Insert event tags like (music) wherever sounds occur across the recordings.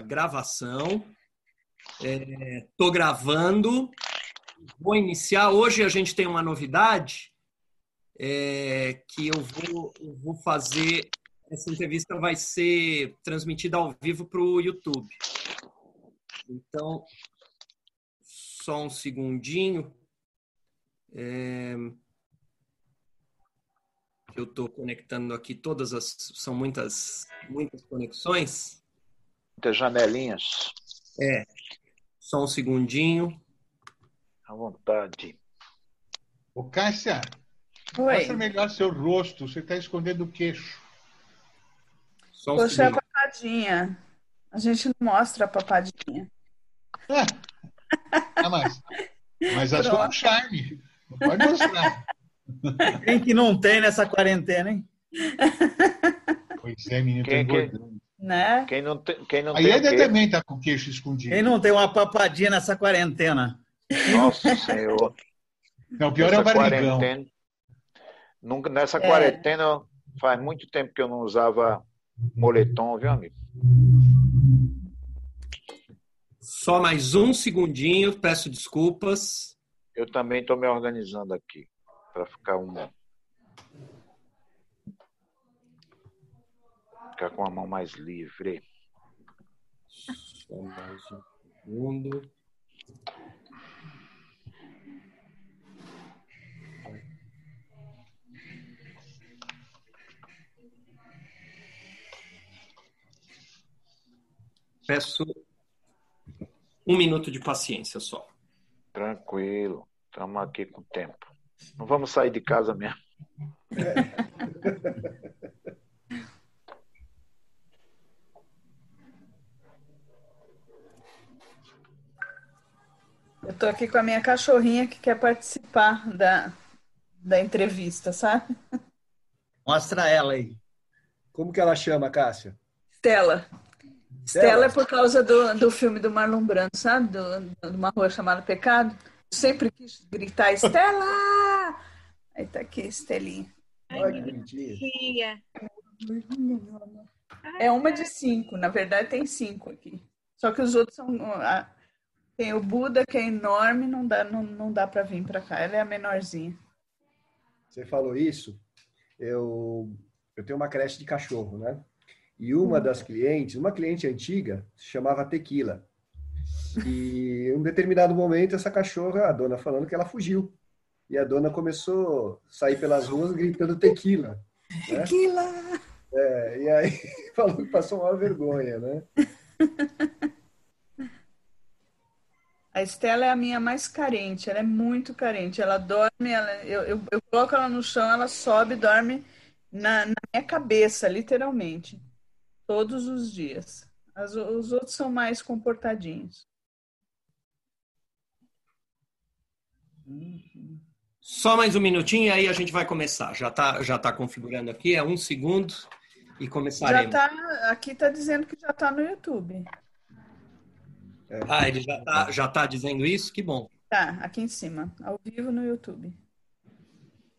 gravação. Estou é, gravando. Vou iniciar. Hoje a gente tem uma novidade é, que eu vou, eu vou fazer. Essa entrevista vai ser transmitida ao vivo para o YouTube. Então, só um segundinho. É, eu estou conectando aqui todas as. São muitas, muitas conexões. Muitas janelinhas. É. Só um segundinho. À vontade. Ô, Cássia, Oi. mostra melhor seu rosto. Você está escondendo o queixo. Só um Poxa, é a papadinha. A gente não mostra a papadinha. Ah, (laughs) mas, mas a sua é um charme. Não pode mostrar. Quem que não tem nessa quarentena, hein? Pois é, menino, quem, tem quem, né? quem não tem, quem não Aí tem ele também tá com o queixo escondido. Quem não tem uma papadinha nessa quarentena? Nossa Senhor. Não, o pior nessa é o barrigão. Quarentena, nunca, nessa é. quarentena faz muito tempo que eu não usava moletom, viu, amigo? Só mais um segundinho, peço desculpas. Eu também estou me organizando aqui para ficar um ficar com a mão mais livre. Só mais um segundo. Peço um minuto de paciência só. Tranquilo, estamos aqui com tempo. Não vamos sair de casa mesmo. (laughs) Eu estou aqui com a minha cachorrinha que quer participar da, da entrevista, sabe? Mostra ela aí. Como que ela chama, Cássia? Stella. Stella é por causa do, do filme do Marlon Brando, sabe? Do, de uma rua chamada Pecado. sempre quis gritar Stella! Aí tá aqui, Estelinha. Olha que bonitinha. É uma de cinco, na verdade tem cinco aqui. Só que os outros são. Tem o Buda, que é enorme, não dá, não, não dá para vir para cá. Ela é a menorzinha. Você falou isso, eu, eu tenho uma creche de cachorro, né? E uma hum. das clientes, uma cliente antiga, se chamava Tequila. E em um determinado momento, essa cachorra, a dona falando que ela fugiu e a dona começou a sair pelas ruas gritando tequila. Né? Tequila! É, e aí (laughs) falou que passou uma vergonha, né? (laughs) A Estela é a minha mais carente, ela é muito carente. Ela dorme, ela, eu, eu, eu coloco ela no chão, ela sobe, dorme na, na minha cabeça, literalmente. Todos os dias. As, os outros são mais comportadinhos. Uhum. Só mais um minutinho e aí a gente vai começar. Já está já tá configurando aqui, é um segundo e começaremos. Já tá, aqui está dizendo que já está no YouTube. É. Ah, ele já está já tá dizendo isso? Que bom. Tá, aqui em cima, ao vivo no YouTube.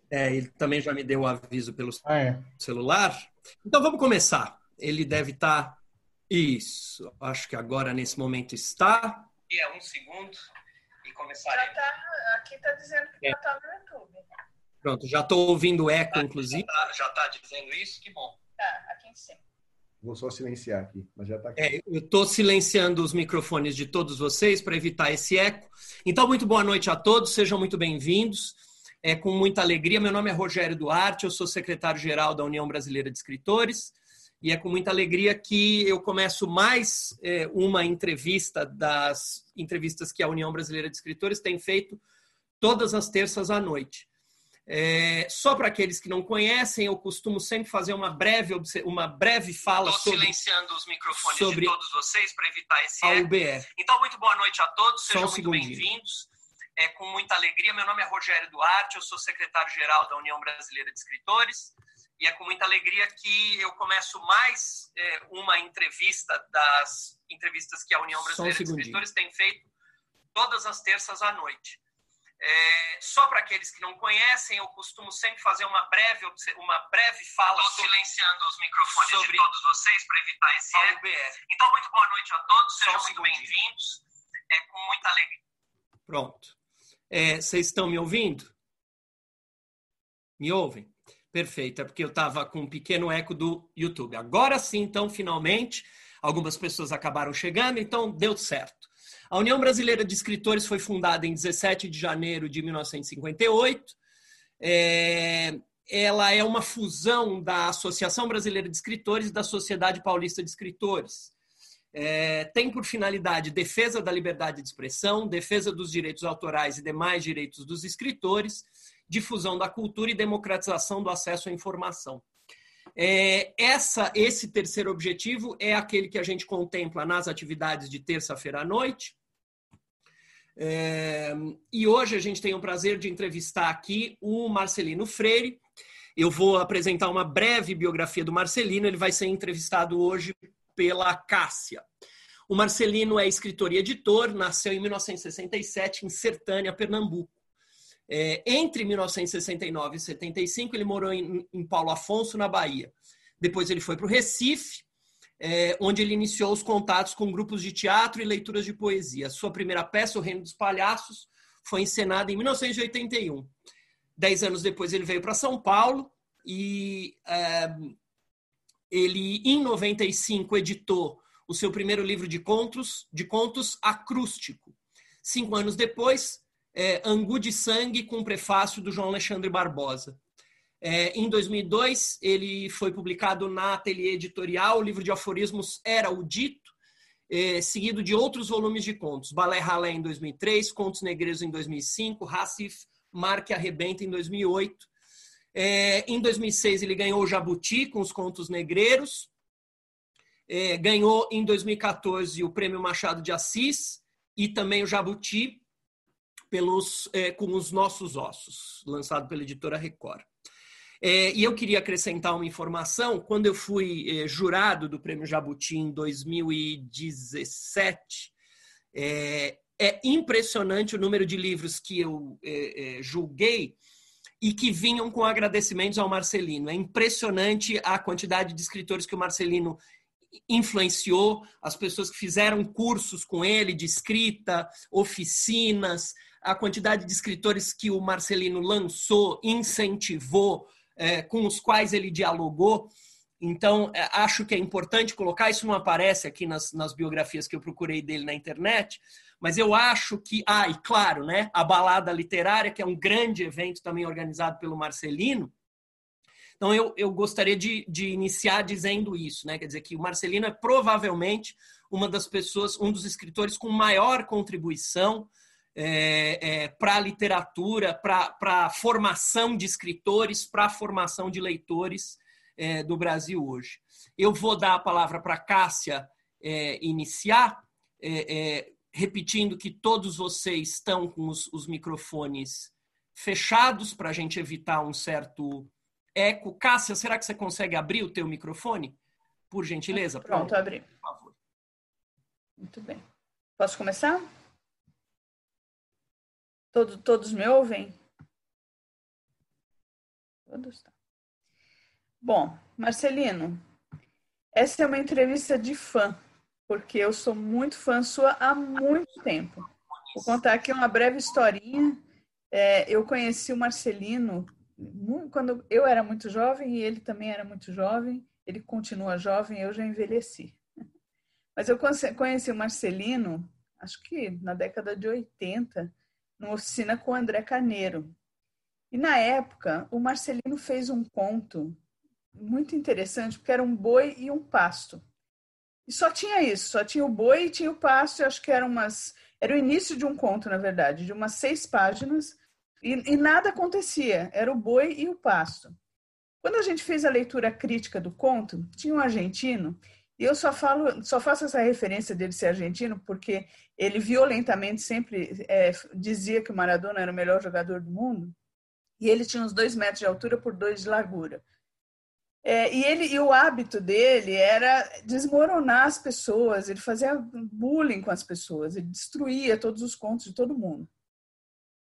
É, ele também já me deu o aviso pelo ah, é. celular. Então vamos começar. Ele deve estar. Tá... Isso, acho que agora nesse momento está. E é um segundo começaremos. Já tá, aqui está dizendo que é. já está no YouTube. Pronto, já estou ouvindo eco, inclusive. Já está tá dizendo isso, que bom. Tá, aqui em cima. Vou só silenciar aqui, mas já está aqui. É, eu estou silenciando os microfones de todos vocês para evitar esse eco. Então, muito boa noite a todos, sejam muito bem-vindos. É com muita alegria. Meu nome é Rogério Duarte, eu sou secretário-geral da União Brasileira de Escritores e é com muita alegria que eu começo mais é, uma entrevista das entrevistas que a União Brasileira de Escritores tem feito todas as terças à noite. É, só para aqueles que não conhecem, eu costumo sempre fazer uma breve, uma breve fala Estou sobre. silenciando os microfones sobre de todos vocês para evitar esse a UBE. Então, muito boa noite a todos, sejam um muito bem-vindos. É com muita alegria. Meu nome é Rogério Duarte, eu sou secretário-geral da União Brasileira de Escritores e é com muita alegria que eu começo mais é, uma entrevista das entrevistas que a União Brasileira um de Escritores tem feito todas as terças à noite. É, só para aqueles que não conhecem, eu costumo sempre fazer uma breve, uma breve fala. Estou silenciando os microfones sobre... de todos vocês para evitar esse erro. Então, muito boa noite a todos, sejam muito bem-vindos. É com muita alegria. Pronto. É, vocês estão me ouvindo? Me ouvem? Perfeito, é porque eu estava com um pequeno eco do YouTube. Agora sim, então, finalmente, algumas pessoas acabaram chegando, então deu certo. A União Brasileira de Escritores foi fundada em 17 de janeiro de 1958. É, ela é uma fusão da Associação Brasileira de Escritores e da Sociedade Paulista de Escritores. É, tem por finalidade defesa da liberdade de expressão, defesa dos direitos autorais e demais direitos dos escritores, difusão da cultura e democratização do acesso à informação. É, essa, esse terceiro objetivo é aquele que a gente contempla nas atividades de terça-feira à noite, é, e hoje a gente tem o prazer de entrevistar aqui o Marcelino Freire. Eu vou apresentar uma breve biografia do Marcelino, ele vai ser entrevistado hoje pela Cássia. O Marcelino é escritor e editor, nasceu em 1967 em Sertânia, Pernambuco. É, entre 1969 e 75, ele morou em, em Paulo Afonso, na Bahia. Depois ele foi para o Recife, é, onde ele iniciou os contatos com grupos de teatro e leituras de poesia. Sua primeira peça, O Reino dos Palhaços, foi encenada em 1981. Dez anos depois ele veio para São Paulo e é, ele, em 95, editou o seu primeiro livro de contos, de contos acrústico. Cinco anos depois, é, Angu de Sangue, com prefácio do João Alexandre Barbosa. É, em 2002, ele foi publicado na Ateliê Editorial, o livro de aforismos Era o Dito, é, seguido de outros volumes de contos. Balé Ralé em 2003, Contos Negreiros em 2005, Racif Marque Arrebenta em 2008. É, em 2006, ele ganhou o Jabuti com os Contos Negreiros. É, ganhou em 2014 o Prêmio Machado de Assis e também o Jabuti pelos, é, com os Nossos Ossos, lançado pela editora Record. É, e eu queria acrescentar uma informação. Quando eu fui é, jurado do Prêmio Jabuti em 2017, é, é impressionante o número de livros que eu é, é, julguei e que vinham com agradecimentos ao Marcelino. É impressionante a quantidade de escritores que o Marcelino influenciou, as pessoas que fizeram cursos com ele de escrita, oficinas, a quantidade de escritores que o Marcelino lançou, incentivou, é, com os quais ele dialogou. Então, é, acho que é importante colocar, isso não aparece aqui nas, nas biografias que eu procurei dele na internet, mas eu acho que, ah, e claro, né, a Balada Literária, que é um grande evento também organizado pelo Marcelino. Então, eu, eu gostaria de, de iniciar dizendo isso, né, quer dizer que o Marcelino é provavelmente uma das pessoas, um dos escritores com maior contribuição é, é, para a literatura, para a formação de escritores, para a formação de leitores é, do Brasil hoje. Eu vou dar a palavra para Cássia é, iniciar, é, é, repetindo que todos vocês estão com os, os microfones fechados para a gente evitar um certo eco. Cássia, será que você consegue abrir o teu microfone? Por gentileza. Pronto, Pronto abri. Por favor. Muito bem. Posso começar? Todo, todos me ouvem? Todos. Tá. Bom, Marcelino, essa é uma entrevista de fã, porque eu sou muito fã sua há muito tempo. Vou contar aqui uma breve historinha. É, eu conheci o Marcelino quando eu era muito jovem e ele também era muito jovem. Ele continua jovem, eu já envelheci. (laughs) Mas eu conheci o Marcelino, acho que na década de 80, numa oficina com o André Carneiro. E na época, o Marcelino fez um conto muito interessante, porque era um boi e um pasto. E só tinha isso, só tinha o boi e tinha o pasto, e acho que era umas. Era o início de um conto, na verdade, de umas seis páginas, e, e nada acontecia, era o boi e o pasto. Quando a gente fez a leitura crítica do conto, tinha um argentino e eu só falo, só faço essa referência dele ser argentino porque ele violentamente sempre é, dizia que o Maradona era o melhor jogador do mundo e ele tinha uns dois metros de altura por dois de largura. É, e ele e o hábito dele era desmoronar as pessoas, ele fazia bullying com as pessoas, ele destruía todos os contos de todo mundo.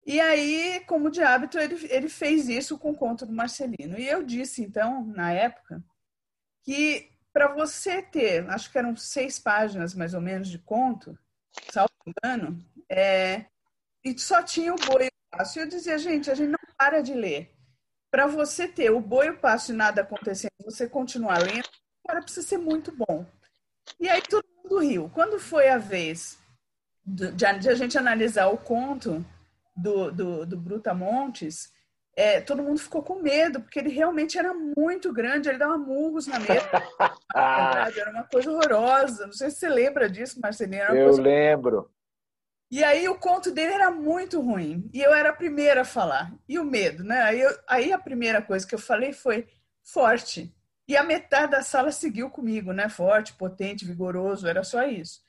E aí, como de hábito, ele, ele fez isso com o conto do Marcelino. E eu disse, então, na época, que para você ter, acho que eram seis páginas mais ou menos de conto, salvo engano, é, e só tinha o boi e o passo. E eu dizia, gente, a gente não para de ler. Para você ter o boi e o passo e nada acontecendo, você continuar lendo, cara, precisa ser muito bom. E aí todo mundo riu. Quando foi a vez de, a gente analisar o conto do, do, do Brutamontes, é, todo mundo ficou com medo, porque ele realmente era muito grande, ele dava murros na mesa. (laughs) era uma coisa horrorosa. Não sei se você lembra disso, Marcelinho. Eu coisa... lembro. E aí o conto dele era muito ruim. E eu era a primeira a falar. E o medo, né? Aí, eu, aí a primeira coisa que eu falei foi forte. E a metade da sala seguiu comigo, né? Forte, potente, vigoroso, era só isso.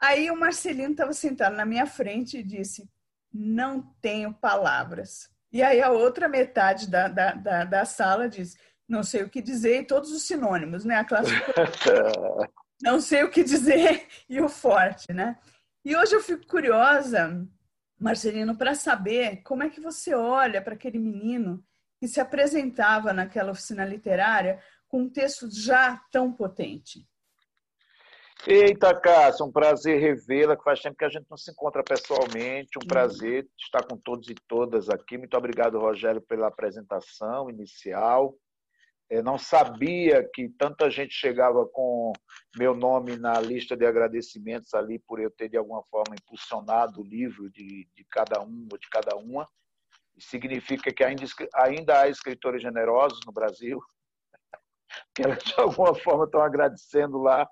Aí o Marcelino estava sentado na minha frente e disse: Não tenho palavras. E aí a outra metade da, da, da, da sala diz: Não sei o que dizer, e todos os sinônimos, né? A classe (laughs) não sei o que dizer e o forte, né? E hoje eu fico curiosa, Marcelino, para saber como é que você olha para aquele menino que se apresentava naquela oficina literária com um texto já tão potente. Eita, Cássia, um prazer revê-la, que faz tempo que a gente não se encontra pessoalmente. Um prazer estar com todos e todas aqui. Muito obrigado, Rogério, pela apresentação inicial. Eu não sabia que tanta gente chegava com meu nome na lista de agradecimentos ali por eu ter, de alguma forma, impulsionado o livro de, de cada um ou de cada uma. significa que ainda, ainda há escritores generosos no Brasil (laughs) que elas de alguma forma estão agradecendo lá,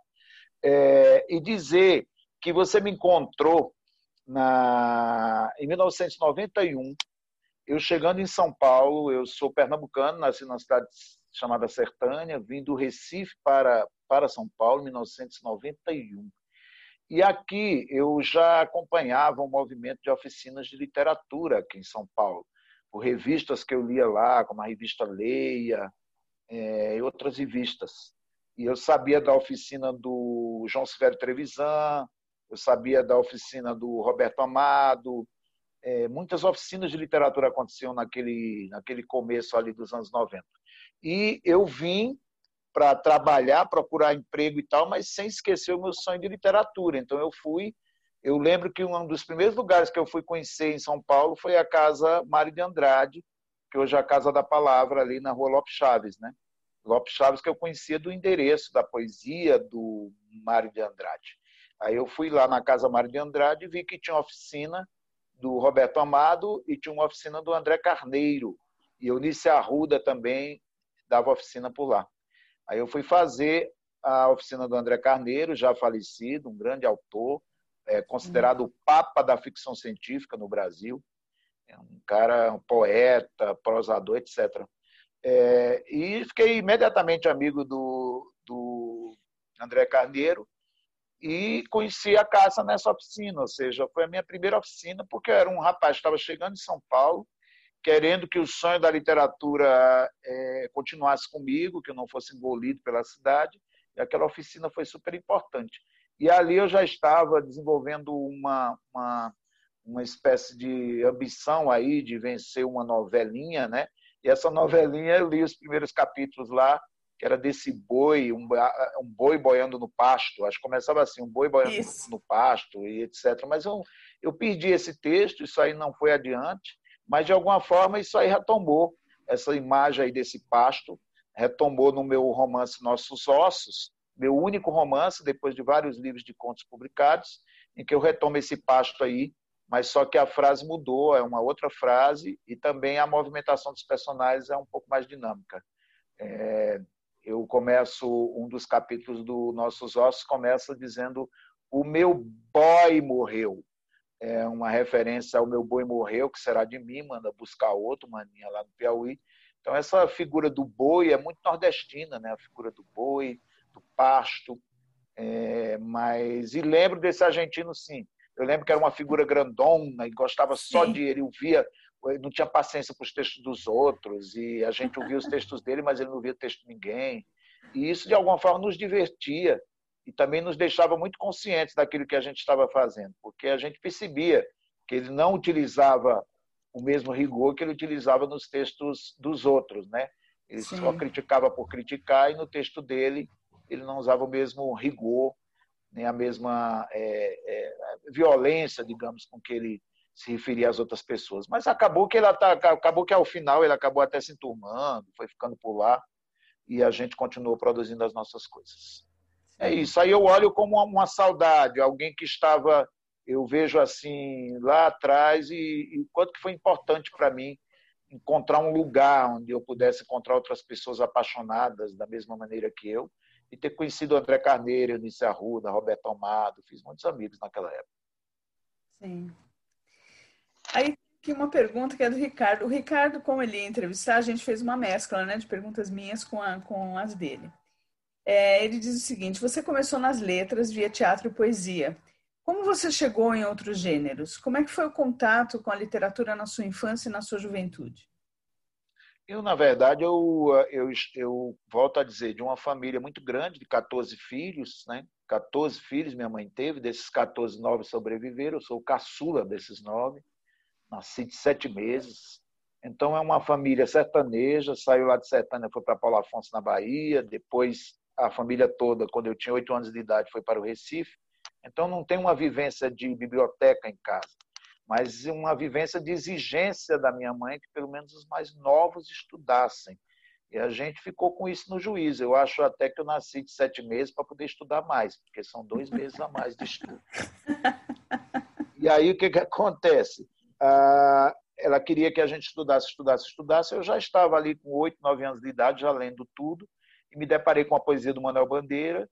é, e dizer que você me encontrou na, em 1991, eu chegando em São Paulo, eu sou pernambucano, nasci numa cidade chamada Sertânia, vim do Recife para, para São Paulo em 1991. E aqui eu já acompanhava um movimento de oficinas de literatura aqui em São Paulo, por revistas que eu lia lá, como a revista Leia, é, e outras revistas. E eu sabia da oficina do João Silvério Trevisan, eu sabia da oficina do Roberto Amado, é, muitas oficinas de literatura aconteciam naquele, naquele começo ali dos anos 90. E eu vim para trabalhar, procurar emprego e tal, mas sem esquecer o meu sonho de literatura. Então eu fui, eu lembro que um dos primeiros lugares que eu fui conhecer em São Paulo foi a casa Mário de Andrade, que hoje é a Casa da Palavra ali na Rua Lopes Chaves, né? Lopes Chaves, que eu conhecia do endereço da poesia do Mário de Andrade. Aí eu fui lá na Casa Mário de Andrade e vi que tinha uma oficina do Roberto Amado e tinha uma oficina do André Carneiro. E Eunice Arruda também dava oficina por lá. Aí eu fui fazer a oficina do André Carneiro, já falecido, um grande autor, é, considerado o papa da ficção científica no Brasil. É um cara, um poeta, prosador, etc. É, e fiquei imediatamente amigo do, do André Carneiro e conheci a casa nessa oficina, ou seja, foi a minha primeira oficina, porque eu era um rapaz que estava chegando em São Paulo, querendo que o sonho da literatura é, continuasse comigo, que eu não fosse engolido pela cidade, e aquela oficina foi super importante. E ali eu já estava desenvolvendo uma, uma, uma espécie de ambição aí de vencer uma novelinha, né? E essa novelinha, eu li os primeiros capítulos lá, que era desse boi, um, um boi boiando no pasto. Acho que começava assim, um boi boiando isso. no pasto e etc. Mas eu, eu perdi esse texto, isso aí não foi adiante, mas de alguma forma isso aí retomou, essa imagem aí desse pasto, retomou no meu romance Nossos Ossos, meu único romance, depois de vários livros de contos publicados, em que eu retomo esse pasto aí mas só que a frase mudou, é uma outra frase, e também a movimentação dos personagens é um pouco mais dinâmica. É, eu começo, um dos capítulos do Nossos Ossos começa dizendo o meu boy morreu. É uma referência ao meu boi morreu, que será de mim, manda buscar outro, maninha lá no Piauí. Então essa figura do boi é muito nordestina, né? A figura do boi, do pasto. É, mas e lembro desse argentino sim, eu lembro que era uma figura grandona e gostava só Sim. de ele, ouvia, não tinha paciência para os textos dos outros e a gente ouvia os textos dele, mas ele não via texto de ninguém. E isso de alguma forma nos divertia e também nos deixava muito conscientes daquilo que a gente estava fazendo, porque a gente percebia que ele não utilizava o mesmo rigor que ele utilizava nos textos dos outros, né? Ele Sim. só criticava por criticar e no texto dele ele não usava o mesmo rigor, nem a mesma é, é, violência, digamos, com que ele se referia às outras pessoas. Mas acabou que ele acabou que ao final ele acabou até se enturmando, foi ficando por lá e a gente continuou produzindo as nossas coisas. É isso. Aí eu olho como uma saudade, alguém que estava, eu vejo assim lá atrás e, e quanto que foi importante para mim encontrar um lugar onde eu pudesse encontrar outras pessoas apaixonadas da mesma maneira que eu e ter conhecido André Carneiro, Eunice Arruda, Roberto Amado, fiz muitos amigos naquela época. Sim. Aí aqui uma pergunta que é do Ricardo. O Ricardo, como ele ia entrevistar, a gente fez uma mescla né, de perguntas minhas com, a, com as dele. É, ele diz o seguinte: você começou nas letras via teatro e poesia. Como você chegou em outros gêneros? Como é que foi o contato com a literatura na sua infância e na sua juventude? Eu, na verdade, eu, eu, eu volto a dizer, de uma família muito grande, de 14 filhos, né? 14 filhos minha mãe teve, desses 14, nove sobreviveram, eu sou o caçula desses nove nasci de sete meses. Então é uma família sertaneja, saiu lá de Sertânia, foi para Paulo Afonso, na Bahia, depois a família toda, quando eu tinha oito anos de idade, foi para o Recife. Então não tem uma vivência de biblioteca em casa, mas uma vivência de exigência da minha mãe que pelo menos os mais novos estudassem. E a gente ficou com isso no juízo. Eu acho até que eu nasci de sete meses para poder estudar mais, porque são dois (laughs) meses a mais de estudo. E aí o que, que acontece? Ah, ela queria que a gente estudasse, estudasse, estudasse. Eu já estava ali com oito, nove anos de idade, já lendo tudo, e me deparei com a poesia do Manuel Bandeira,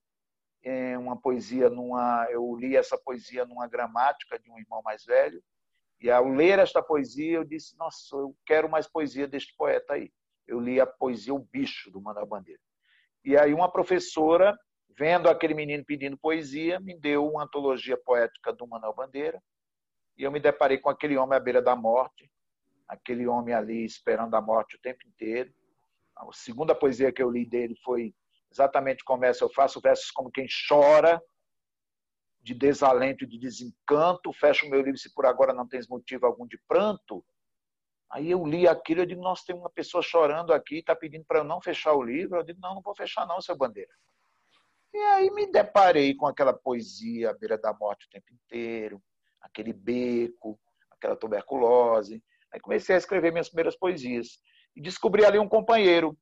é, uma poesia numa, eu li essa poesia numa gramática de um irmão mais velho, e ao ler esta poesia eu disse, nossa, eu quero mais poesia deste poeta aí. Eu li a poesia O Bicho do Manuel Bandeira. E aí uma professora, vendo aquele menino pedindo poesia, me deu uma antologia poética do Manuel Bandeira, e eu me deparei com aquele homem à beira da morte, aquele homem ali esperando a morte o tempo inteiro. A segunda poesia que eu li dele foi exatamente como essa. Eu faço versos como quem chora, de desalento de desencanto. Fecho o meu livro se por agora não tens motivo algum de pranto. Aí eu li aquilo e digo, nossa, tem uma pessoa chorando aqui, está pedindo para eu não fechar o livro. Eu digo, não, não vou fechar não, seu Bandeira. E aí me deparei com aquela poesia à beira da morte o tempo inteiro, aquele beco, aquela tuberculose. Aí comecei a escrever minhas primeiras poesias. E descobri ali um companheiro,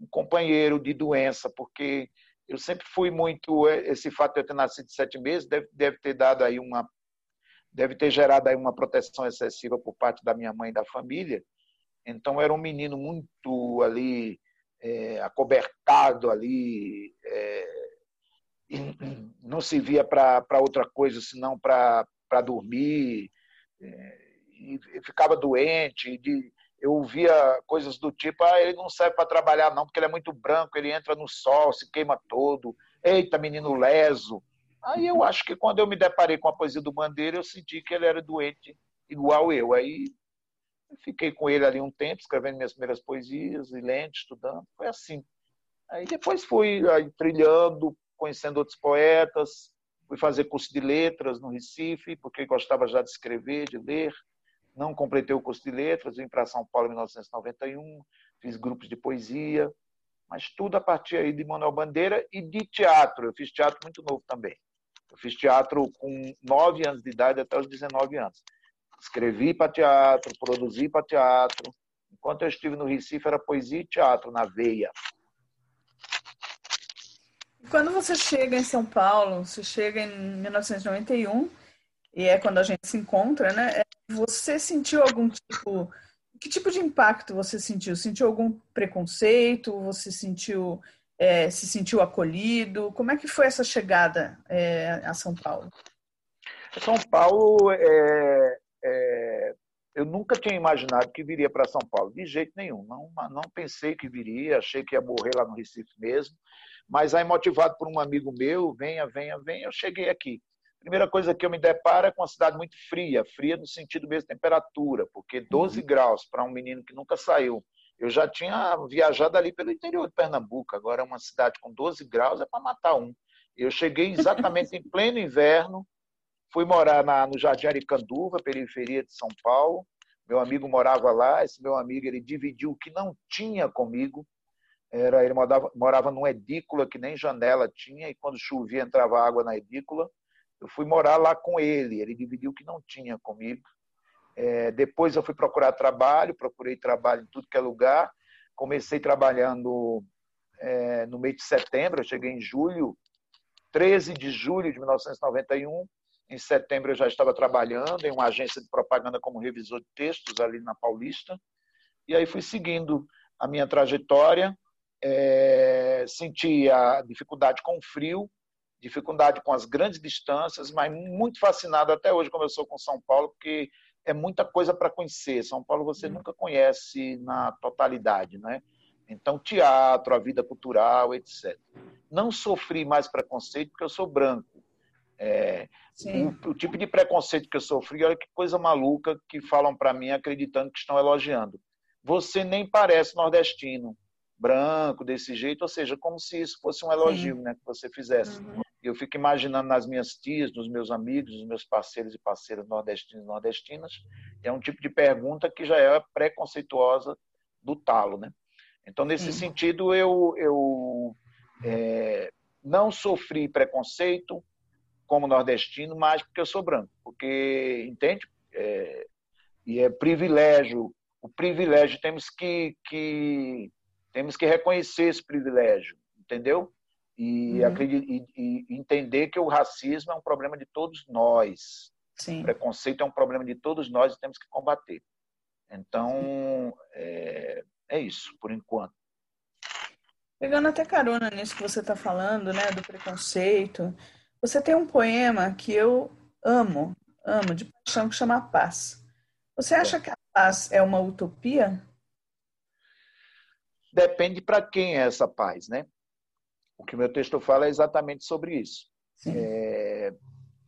um companheiro de doença, porque eu sempre fui muito. Esse fato de eu ter nascido sete meses deve, deve ter dado aí uma. Deve ter gerado aí uma proteção excessiva por parte da minha mãe e da família. Então, era um menino muito ali, é, acobertado ali, é, não se via para outra coisa senão para para dormir, é, e ficava doente. De, eu ouvia coisas do tipo: ah, ele não serve para trabalhar, não, porque ele é muito branco, ele entra no sol, se queima todo. Eita, menino leso. Aí eu acho que quando eu me deparei com a poesia do Bandeira, eu senti que ele era doente igual eu. Aí fiquei com ele ali um tempo, escrevendo minhas primeiras poesias, e lendo, estudando. Foi assim. Aí depois fui aí, trilhando, conhecendo outros poetas, Fui fazer curso de letras no Recife, porque gostava já de escrever, de ler. Não completei o curso de letras, vim para São Paulo em 1991, fiz grupos de poesia, mas tudo a partir aí de Manuel Bandeira e de teatro. Eu fiz teatro muito novo também. Eu fiz teatro com 9 anos de idade até os 19 anos. Escrevi para teatro, produzi para teatro. Enquanto eu estive no Recife, era poesia e teatro na veia. Quando você chega em São Paulo, você chega em 1991, e é quando a gente se encontra, né? É, você sentiu algum tipo. Que tipo de impacto você sentiu? Sentiu algum preconceito? Você sentiu. É, se sentiu acolhido? Como é que foi essa chegada é, a São Paulo? São Paulo, é, é, eu nunca tinha imaginado que viria para São Paulo, de jeito nenhum. Não, não pensei que viria, achei que ia morrer lá no Recife mesmo. Mas aí, motivado por um amigo meu, venha, venha, venha, eu cheguei aqui. Primeira coisa que eu me deparo é com uma cidade muito fria, fria no sentido mesmo de temperatura, porque 12 uhum. graus para um menino que nunca saiu. Eu já tinha viajado ali pelo interior de Pernambuco, agora é uma cidade com 12 graus é para matar um. Eu cheguei exatamente em pleno inverno, fui morar na, no Jardim Aricanduva, periferia de São Paulo, Meu amigo morava lá, esse meu amigo ele dividiu o que não tinha comigo. Era, ele morava, morava numa edícula que nem janela tinha, e quando chovia entrava água na edícula. Eu fui morar lá com ele, ele dividiu o que não tinha comigo. É, depois eu fui procurar trabalho, procurei trabalho em tudo que é lugar. Comecei trabalhando é, no mês de setembro, eu cheguei em julho, 13 de julho de 1991. Em setembro eu já estava trabalhando em uma agência de propaganda como revisor de textos ali na Paulista. E aí fui seguindo a minha trajetória. É, senti a dificuldade com o frio, dificuldade com as grandes distâncias, mas muito fascinado até hoje, como eu sou com São Paulo, porque é muita coisa para conhecer. São Paulo você nunca conhece na totalidade, né? Então, teatro, a vida cultural, etc. Não sofri mais preconceito porque eu sou branco. É, o, o, tipo de preconceito que eu sofri, olha que coisa maluca que falam para mim acreditando que estão elogiando. Você nem parece nordestino, branco, desse jeito, ou seja, como se isso fosse um elogio né, que você fizesse. Uhum. Eu fico imaginando nas minhas tias, nos meus amigos, nos meus parceiros e parceiras nordestinos e nordestinas, é um tipo de pergunta que já é preconceituosa do talo. Né? Então, nesse Sim. sentido, eu, eu é, não sofri preconceito, como nordestino, mas porque eu sou branco. Porque, entende? É, e é privilégio. O privilégio, temos que, que, temos que reconhecer esse privilégio, entendeu? E, uhum. e, e, entender que o racismo é um problema de todos nós. Sim. O preconceito é um problema de todos nós e temos que combater. Então, é, é isso, por enquanto. Pegando até carona nisso que você está falando, né, do preconceito, você tem um poema que eu amo, amo de paixão, que chama Paz. Você acha que a paz é uma utopia? Depende para quem é essa paz, né? O que meu texto fala é exatamente sobre isso. É,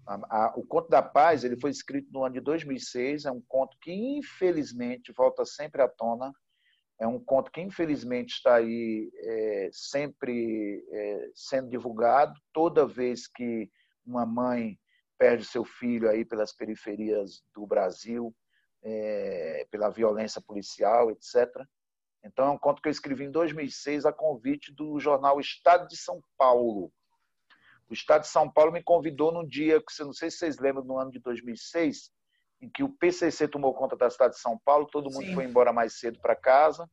a, a, o Conto da Paz ele foi escrito no ano de 2006, é um conto que infelizmente volta sempre à tona é um conto que, infelizmente, está aí é, sempre é, sendo divulgado. Toda vez que uma mãe perde seu filho aí pelas periferias do Brasil, é, pela violência policial, etc. Então, é um conto que eu escrevi em 2006 a convite do jornal Estado de São Paulo. O Estado de São Paulo me convidou num dia, que não sei se vocês lembram, no ano de 2006, em que o PCC tomou conta da cidade de São Paulo, todo mundo Sim. foi embora mais cedo para casa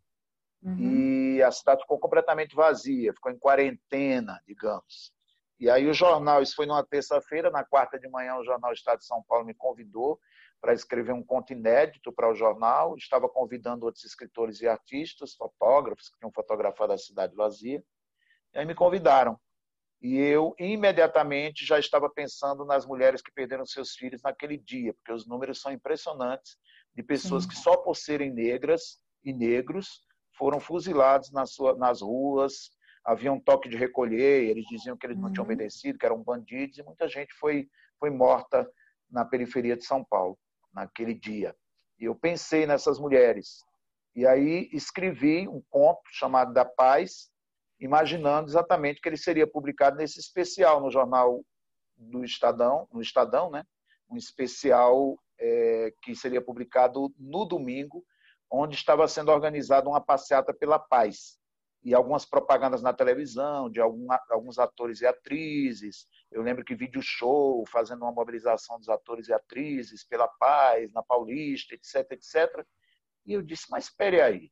uhum. e a cidade ficou completamente vazia, ficou em quarentena, digamos. E aí o jornal, isso foi numa terça-feira, na quarta de manhã o jornal Estado de São Paulo me convidou para escrever um conto inédito para o jornal, estava convidando outros escritores e artistas, fotógrafos que tinham fotografado a cidade vazia, e aí me convidaram. E eu imediatamente já estava pensando nas mulheres que perderam seus filhos naquele dia, porque os números são impressionantes de pessoas Sim. que só por serem negras e negros foram fuzilados nas, sua, nas ruas, havia um toque de recolher, eles diziam que eles não tinham uhum. obedecido, que eram bandidos, e muita gente foi, foi morta na periferia de São Paulo, naquele dia. E eu pensei nessas mulheres. E aí escrevi um conto chamado Da Paz, imaginando exatamente que ele seria publicado nesse especial no jornal do Estadão, no Estadão, né? Um especial é, que seria publicado no domingo, onde estava sendo organizada uma passeata pela paz e algumas propagandas na televisão de algum, alguns atores e atrizes. Eu lembro que vídeo show fazendo uma mobilização dos atores e atrizes pela paz na Paulista, etc, etc. E eu disse, mas espere aí,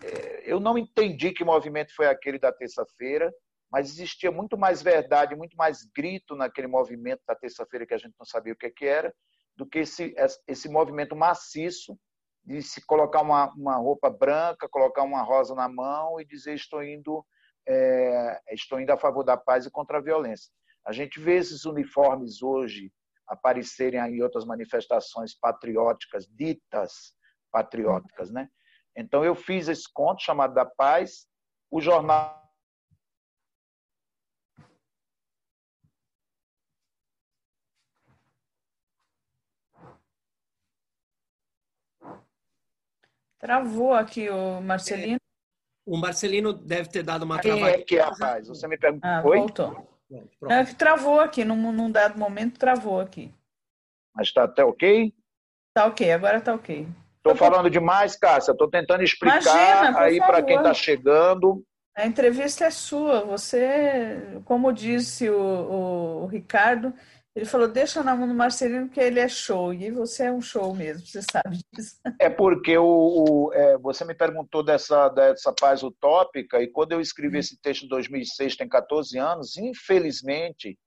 é, eu não entendi que movimento foi aquele da terça-feira, mas existia muito mais verdade, muito mais grito naquele movimento da terça-feira que a gente não sabia o que, que era, do que esse, esse movimento maciço de se colocar uma, uma roupa branca, colocar uma rosa na mão e dizer estou indo, é, estou indo a favor da paz e contra a violência. A gente vê esses uniformes hoje aparecerem em outras manifestações patrióticas, ditas patrióticas, né? Então, eu fiz esse conto chamado Da Paz. O jornal. Travou aqui o Marcelino. O Marcelino deve ter dado uma travada. Quem é que é a paz? Você me perguntou. Ah, Oi? voltou. Pronto, é, travou aqui, num, num dado momento travou aqui. Mas está até ok? Tá ok, agora tá ok. Estou falando demais, Cássia. Estou tentando explicar Imagina, aí para quem está chegando. A entrevista é sua. Você, como disse o, o, o Ricardo, ele falou: deixa na mão do Marcelino que ele é show. E você é um show mesmo, você sabe disso. (laughs) É porque o, o é, você me perguntou dessa, dessa paz utópica, e quando eu escrevi hum. esse texto em 2006, tem 14 anos, infelizmente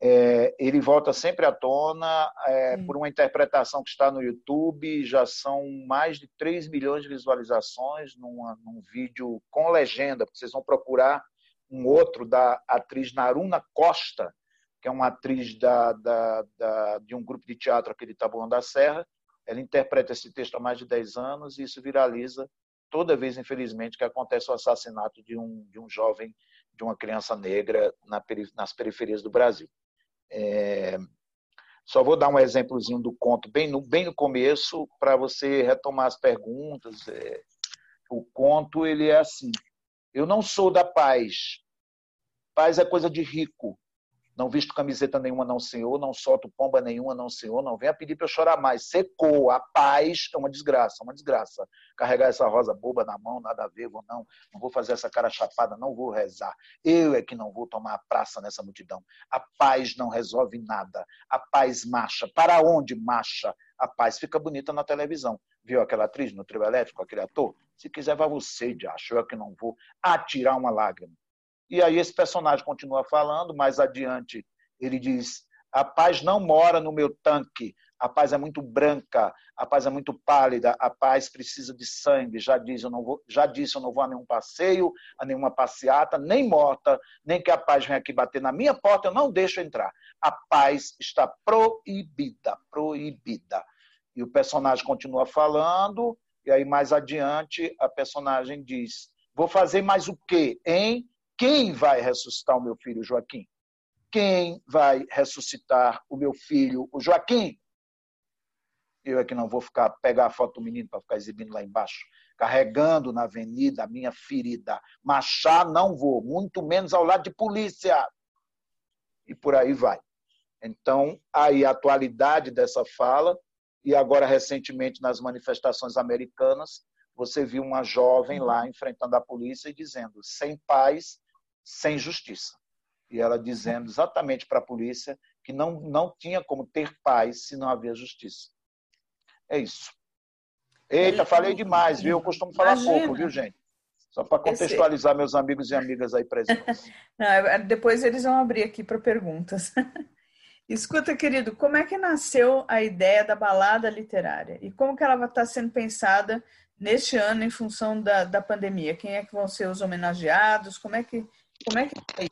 é, ele volta sempre à tona é, por uma interpretação que está no YouTube. Já são mais de 3 milhões de visualizações numa, num vídeo com legenda, porque vocês vão procurar um outro da atriz Naruna Costa, que é uma atriz da, da, da, de um grupo de teatro aqui de Taboão da Serra. Ela interpreta esse texto há mais de 10 anos e isso viraliza toda vez, infelizmente, que acontece o assassinato de um, de um jovem, de uma criança negra na, nas periferias do Brasil. É, só vou dar um exemplozinho do conto bem no, bem no começo para você retomar as perguntas. É, o conto ele é assim: eu não sou da paz. Paz é coisa de rico. Não visto camiseta nenhuma, não, senhor. Não solto pomba nenhuma, não, senhor. Não venha pedir para eu chorar mais. Secou. A paz é uma desgraça, uma desgraça. Carregar essa rosa boba na mão, nada a ver, vou não. Não vou fazer essa cara chapada, não vou rezar. Eu é que não vou tomar a praça nessa multidão. A paz não resolve nada. A paz marcha. Para onde marcha? A paz fica bonita na televisão. Viu aquela atriz no trio elétrico, aquele ator? Se quiser, vá você, de acho. Eu é que não vou atirar uma lágrima. E aí esse personagem continua falando, mais adiante ele diz: a paz não mora no meu tanque, a paz é muito branca, a paz é muito pálida, a paz precisa de sangue. Já disse, eu não vou, já disse, eu não vou a nenhum passeio, a nenhuma passeata, nem morta, nem que a paz venha aqui bater na minha porta, eu não deixo entrar. A paz está proibida, proibida. E o personagem continua falando, e aí mais adiante a personagem diz: Vou fazer mais o quê, hein? Quem vai ressuscitar o meu filho Joaquim? Quem vai ressuscitar o meu filho, o Joaquim? Eu é que não vou ficar pegar a foto do menino para ficar exibindo lá embaixo, carregando na avenida a minha ferida. Machar não vou, muito menos ao lado de polícia. E por aí vai. Então, aí a atualidade dessa fala, e agora recentemente nas manifestações americanas, você viu uma jovem lá enfrentando a polícia e dizendo: sem paz sem justiça. E ela dizendo exatamente para a polícia que não, não tinha como ter paz se não havia justiça. É isso. Eita, falei demais, viu? Eu costumo falar Imagina. pouco, viu, gente? Só para contextualizar meus amigos e amigas aí presentes. (laughs) Não, é, depois eles vão abrir aqui para perguntas. (laughs) Escuta, querido, como é que nasceu a ideia da balada literária? E como que ela está sendo pensada neste ano em função da, da pandemia? Quem é que vão ser os homenageados? Como é que como é que é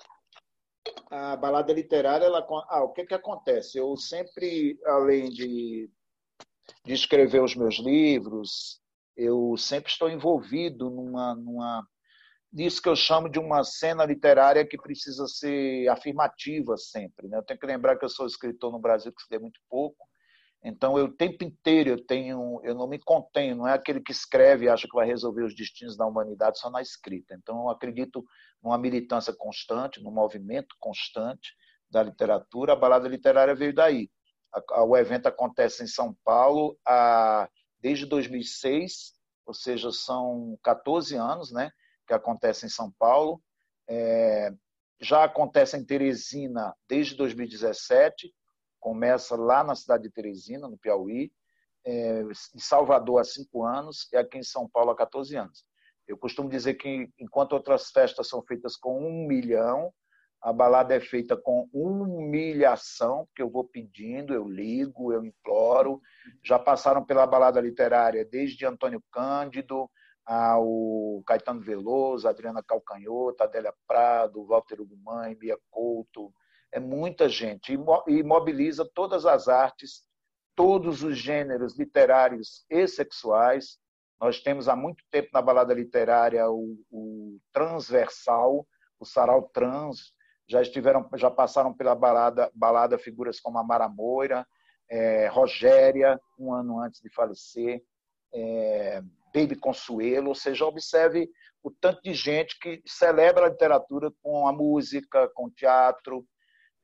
a balada literária, ela, ah, o que, que acontece? Eu sempre, além de, de escrever os meus livros, eu sempre estou envolvido numa, numa nisso que eu chamo de uma cena literária que precisa ser afirmativa sempre. Né? Eu tenho que lembrar que eu sou escritor no Brasil que se lê muito pouco, então, eu o tempo inteiro eu tenho, eu não me contenho, não é aquele que escreve e acha que vai resolver os destinos da humanidade só na escrita. Então, eu acredito numa militância constante, num movimento constante da literatura. A balada literária veio daí. O evento acontece em São Paulo desde 2006, ou seja, são 14 anos, né, que acontece em São Paulo. É, já acontece em Teresina desde 2017 começa lá na cidade de Teresina, no Piauí, é, em Salvador há cinco anos e aqui em São Paulo há 14 anos. Eu costumo dizer que, enquanto outras festas são feitas com um milhão, a balada é feita com humilhação, porque eu vou pedindo, eu ligo, eu imploro. Já passaram pela balada literária desde Antônio Cândido ao Caetano Veloso, Adriana Calcanhoto, Adélia Prado, Walter Ugumãe, Bia Couto, é muita gente e mobiliza todas as artes, todos os gêneros literários e sexuais. Nós temos há muito tempo na balada literária o, o transversal, o sarau trans. Já estiveram, já passaram pela balada, balada figuras como a Mara Moira, é, Rogéria, um ano antes de falecer, é, Baby Consuelo, ou seja, observe o tanto de gente que celebra a literatura com a música, com o teatro,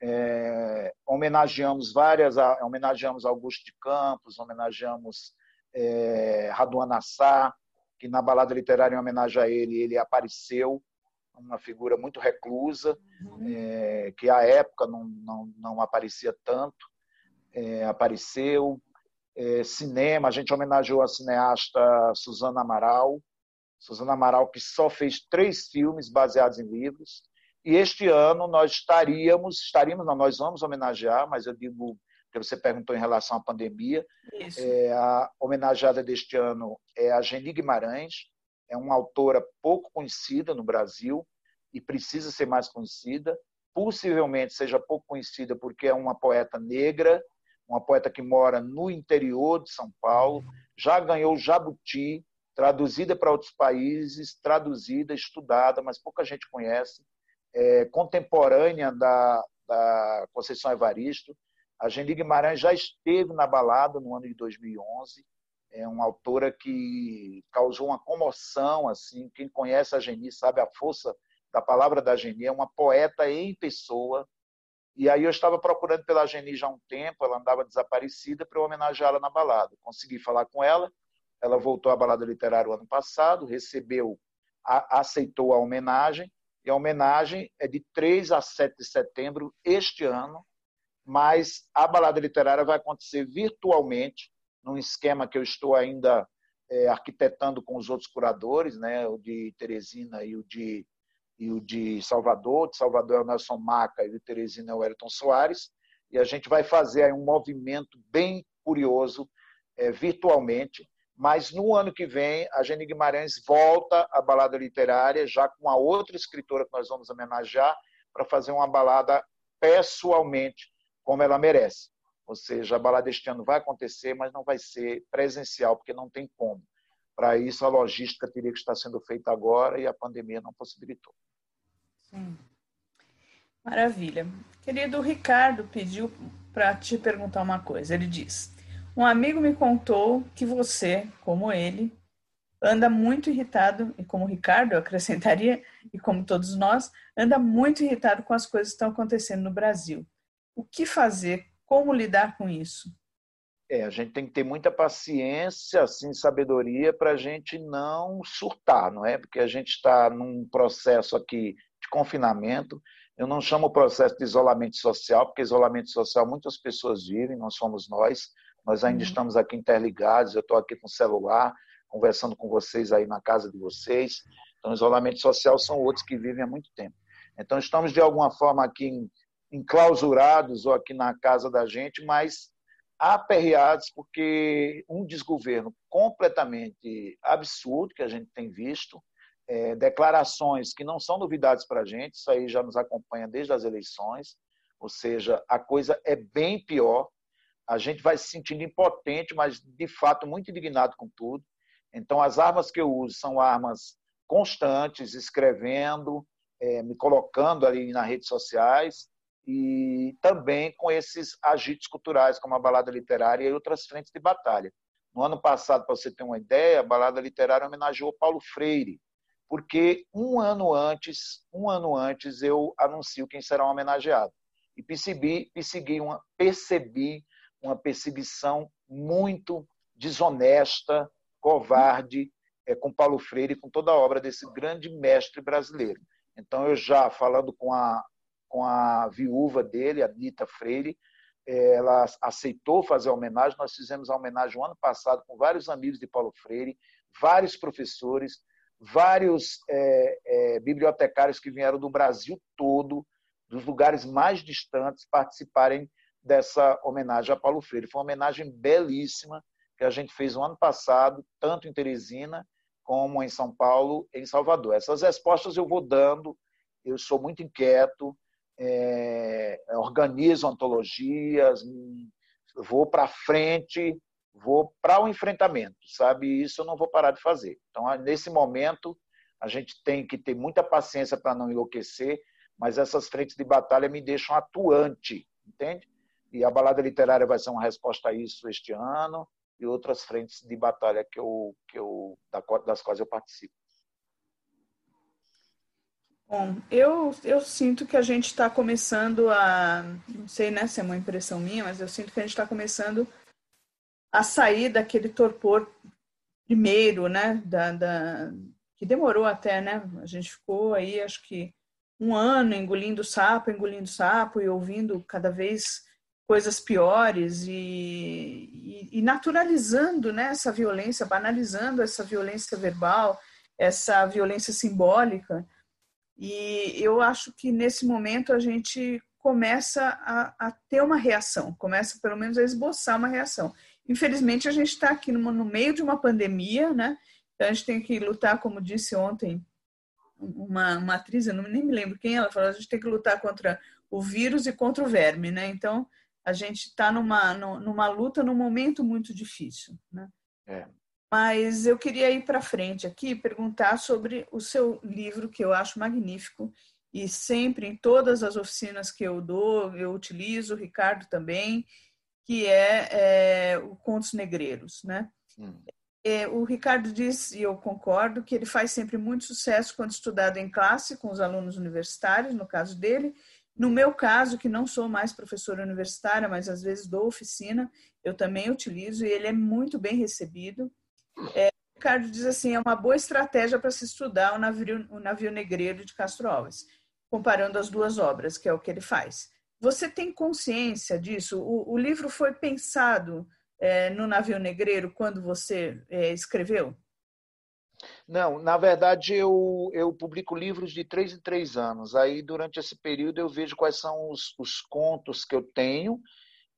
é, homenageamos várias, homenageamos Augusto de Campos, homenageamos é, Raduan Nassar, que na balada literária, em homenagem a ele, ele apareceu, uma figura muito reclusa, uhum. é, que à época não, não, não aparecia tanto, é, apareceu. É, cinema, a gente homenageou a cineasta Suzana Amaral, Suzana Amaral que só fez três filmes baseados em livros, e este ano nós estaríamos, estaríamos, não, nós vamos homenagear, mas eu digo que você perguntou em relação à pandemia. É, a homenageada deste ano é a Geni Guimarães, é uma autora pouco conhecida no Brasil e precisa ser mais conhecida. Possivelmente seja pouco conhecida porque é uma poeta negra, uma poeta que mora no interior de São Paulo, já ganhou Jabuti, traduzida para outros países, traduzida, estudada, mas pouca gente conhece, é, contemporânea da, da Conceição Evaristo. A Geni Guimarães já esteve na balada no ano de 2011. É uma autora que causou uma comoção. assim. Quem conhece a Geni sabe a força da palavra da Geni. É uma poeta em pessoa. E aí eu estava procurando pela Geni já há um tempo. Ela andava desaparecida para homenageá-la na balada. Consegui falar com ela. Ela voltou à balada literária o ano passado, recebeu, a, aceitou a homenagem. E a homenagem é de 3 a 7 de setembro este ano mas a balada literária vai acontecer virtualmente, num esquema que eu estou ainda é, arquitetando com os outros curadores, né, o de Teresina e o de, e o de Salvador. De Salvador é o Nelson Maca e o de Teresina é o Elton Soares. E a gente vai fazer aí um movimento bem curioso é, virtualmente. Mas no ano que vem, a Gene Guimarães volta à balada literária, já com a outra escritora que nós vamos homenagear, para fazer uma balada pessoalmente como ela merece. Ou seja, a balada este ano vai acontecer, mas não vai ser presencial, porque não tem como. Para isso, a logística teria que estar sendo feita agora e a pandemia não possibilitou. Sim. Maravilha. Querido Ricardo pediu para te perguntar uma coisa. Ele diz: Um amigo me contou que você, como ele, anda muito irritado, e como Ricardo, eu acrescentaria, e como todos nós, anda muito irritado com as coisas que estão acontecendo no Brasil. O que fazer? Como lidar com isso? É, a gente tem que ter muita paciência, assim, sabedoria para a gente não surtar, não é? Porque a gente está num processo aqui de confinamento. Eu não chamo o processo de isolamento social, porque isolamento social muitas pessoas vivem, não somos nós. Nós ainda uhum. estamos aqui interligados. Eu estou aqui com o celular, conversando com vocês aí na casa de vocês. Então, isolamento social são outros que vivem há muito tempo. Então, estamos de alguma forma aqui em enclausurados ou aqui na casa da gente, mas aperreados porque um desgoverno completamente absurdo que a gente tem visto, é, declarações que não são novidades para a gente, isso aí já nos acompanha desde as eleições, ou seja, a coisa é bem pior. A gente vai se sentindo impotente, mas de fato muito indignado com tudo. Então, as armas que eu uso são armas constantes, escrevendo, é, me colocando ali nas redes sociais, e também com esses agitos culturais, como a balada literária e outras frentes de batalha. No ano passado, para você ter uma ideia, a balada literária homenageou Paulo Freire, porque um ano antes, um ano antes, eu anuncio quem será homenageado. E percebi, percebi, uma, percebi uma perseguição muito desonesta, covarde, é, com Paulo Freire e com toda a obra desse grande mestre brasileiro. Então, eu já falando com a com a viúva dele, a Nita Freire. Ela aceitou fazer a homenagem. Nós fizemos a homenagem no ano passado com vários amigos de Paulo Freire, vários professores, vários é, é, bibliotecários que vieram do Brasil todo, dos lugares mais distantes, participarem dessa homenagem a Paulo Freire. Foi uma homenagem belíssima que a gente fez no ano passado, tanto em Teresina como em São Paulo, em Salvador. Essas respostas eu vou dando, eu sou muito inquieto, é, organizo antologias, vou para frente, vou para o enfrentamento, sabe? Isso eu não vou parar de fazer. Então, nesse momento, a gente tem que ter muita paciência para não enlouquecer, mas essas frentes de batalha me deixam atuante, entende? E a balada literária vai ser uma resposta a isso este ano e outras frentes de batalha que eu, que eu, das quais eu participo. Bom, eu, eu sinto que a gente está começando a. Não sei né, se é uma impressão minha, mas eu sinto que a gente está começando a sair daquele torpor primeiro, né? Da, da, que demorou até, né? A gente ficou aí, acho que um ano engolindo sapo, engolindo sapo e ouvindo cada vez coisas piores e, e, e naturalizando né, essa violência, banalizando essa violência verbal, essa violência simbólica. E eu acho que nesse momento a gente começa a, a ter uma reação, começa pelo menos a esboçar uma reação. Infelizmente, a gente está aqui no, meio de uma pandemia, né? Então a gente tem que lutar, como disse ontem uma, uma atriz, eu não, nem me lembro quem ela falou, a gente tem que lutar contra o vírus e contra o verme, né? Então a gente está numa, numa luta num momento muito difícil, né? É. Mas eu queria ir para frente aqui e perguntar sobre o seu livro, que eu acho magnífico, e sempre em todas as oficinas que eu dou, eu utilizo, o Ricardo também, que é, é o Contos Negreiros. Né? Hum. É, o Ricardo diz, e eu concordo, que ele faz sempre muito sucesso quando estudado em classe com os alunos universitários, no caso dele. No meu caso, que não sou mais professora universitária, mas às vezes dou oficina, eu também utilizo e ele é muito bem recebido. É, Ricardo diz assim: é uma boa estratégia para se estudar o navio, o navio negreiro de Castro Alves, comparando as duas obras, que é o que ele faz. Você tem consciência disso? O, o livro foi pensado é, no navio negreiro quando você é, escreveu? Não, na verdade eu, eu publico livros de três em três anos. Aí durante esse período eu vejo quais são os, os contos que eu tenho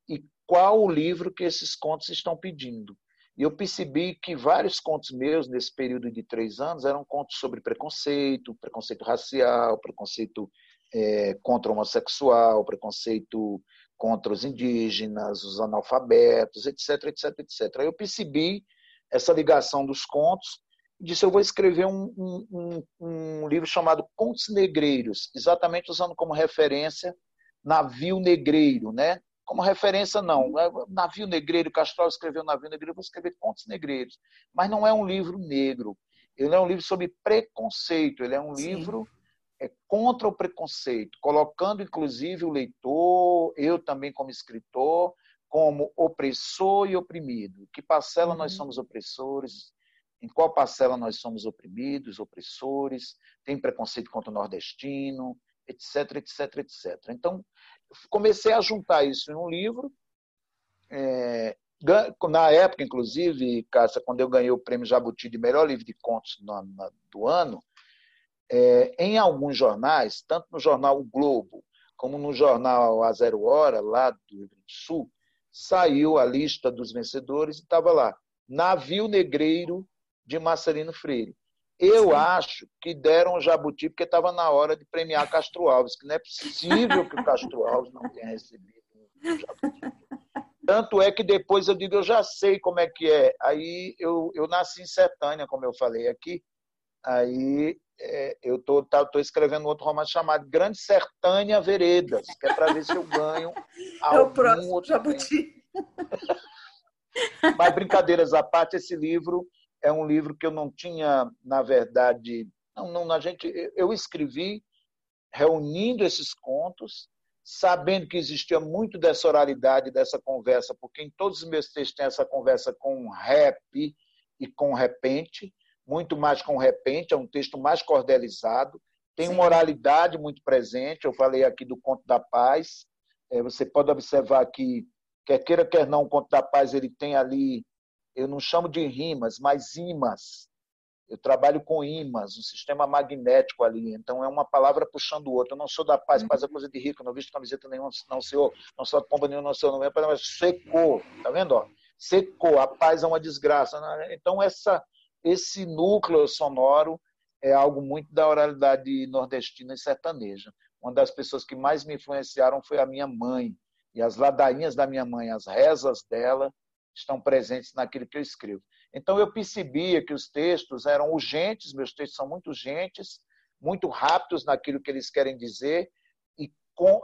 e qual o livro que esses contos estão pedindo. E eu percebi que vários contos meus, nesse período de três anos, eram contos sobre preconceito, preconceito racial, preconceito é, contra o homossexual, preconceito contra os indígenas, os analfabetos, etc, etc, etc. Aí eu percebi essa ligação dos contos e disse, eu vou escrever um, um, um livro chamado Contos Negreiros, exatamente usando como referência Navio Negreiro, né? Como referência, não. É, navio Negreiro, Castral escreveu Navio Negreiro, vou escrever Contos Negreiros. Mas não é um livro negro. Ele é um livro sobre preconceito. Ele é um Sim. livro é, contra o preconceito, colocando inclusive o leitor, eu também como escritor, como opressor e oprimido. Que parcela uhum. nós somos opressores? Em qual parcela nós somos oprimidos, opressores? Tem preconceito contra o nordestino, etc, etc, etc. Então, comecei a juntar isso em um livro. É, na época, inclusive, Cássia, quando eu ganhei o prêmio Jabuti de melhor livro de contos do ano, é, em alguns jornais, tanto no jornal O Globo, como no jornal A Zero Hora, lá do Rio Grande do Sul, saiu a lista dos vencedores e estava lá, Navio Negreiro de Marcelino Freire. Eu Sim. acho que deram o Jabuti porque estava na hora de premiar Castro Alves, que não é possível que o Castro Alves não tenha recebido o Jabuti. Tanto é que depois eu digo, eu já sei como é que é. Aí eu, eu nasci em Sertânia, como eu falei aqui. Aí é, eu tô, tá, tô escrevendo outro romance chamado Grande Sertânia Veredas, que é para ver se eu ganho (laughs) é o próximo outro Jabuti. (laughs) Mas brincadeiras à parte, esse livro é um livro que eu não tinha, na verdade, não, não, a gente, eu escrevi reunindo esses contos, sabendo que existia muito dessa oralidade, dessa conversa, porque em todos os meus textos tem essa conversa com rap e com repente, muito mais com repente, é um texto mais cordelizado, tem Sim. uma oralidade muito presente, eu falei aqui do Conto da Paz, é, você pode observar que, quer queira, quer não, o Conto da Paz ele tem ali eu não chamo de rimas, mas imãs. Eu trabalho com imãs, um sistema magnético ali. Então é uma palavra puxando o outro. Eu não sou da paz, paz é coisa de rico, não visto camiseta nenhuma, não senhor, não sou pomba nenhuma, não sou, não é, mas secou, tá vendo? Ó? Secou, a paz é uma desgraça. Né? Então essa, esse núcleo sonoro é algo muito da oralidade nordestina e sertaneja. Uma das pessoas que mais me influenciaram foi a minha mãe. E as ladainhas da minha mãe, as rezas dela, estão presentes naquilo que eu escrevo. Então eu percebia que os textos eram urgentes, meus textos são muito urgentes, muito rápidos naquilo que eles querem dizer e,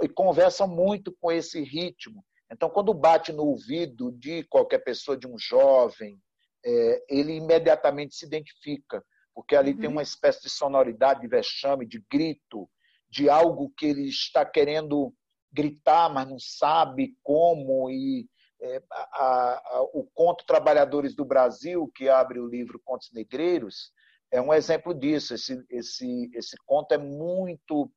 e conversam muito com esse ritmo. Então quando bate no ouvido de qualquer pessoa, de um jovem, é, ele imediatamente se identifica, porque ali uhum. tem uma espécie de sonoridade, de vexame, de grito, de algo que ele está querendo gritar, mas não sabe como e é, a, a, o conto Trabalhadores do Brasil, que abre o livro Contos Negreiros, é um exemplo disso. Esse, esse, esse conto é muito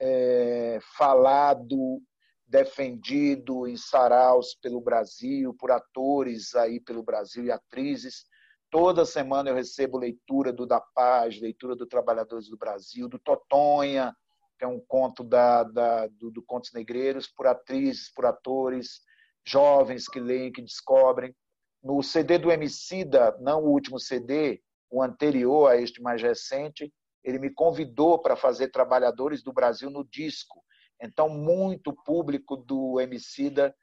é, falado, defendido em saraus pelo Brasil, por atores aí pelo Brasil e atrizes. Toda semana eu recebo leitura do Da Paz, leitura do Trabalhadores do Brasil, do Totonha, que é um conto da, da do, do Contos Negreiros, por atrizes, por atores, jovens que leem, que descobrem. No CD do Emicida, não o último CD, o anterior a este mais recente, ele me convidou para fazer Trabalhadores do Brasil no disco. Então, muito público do Emicida,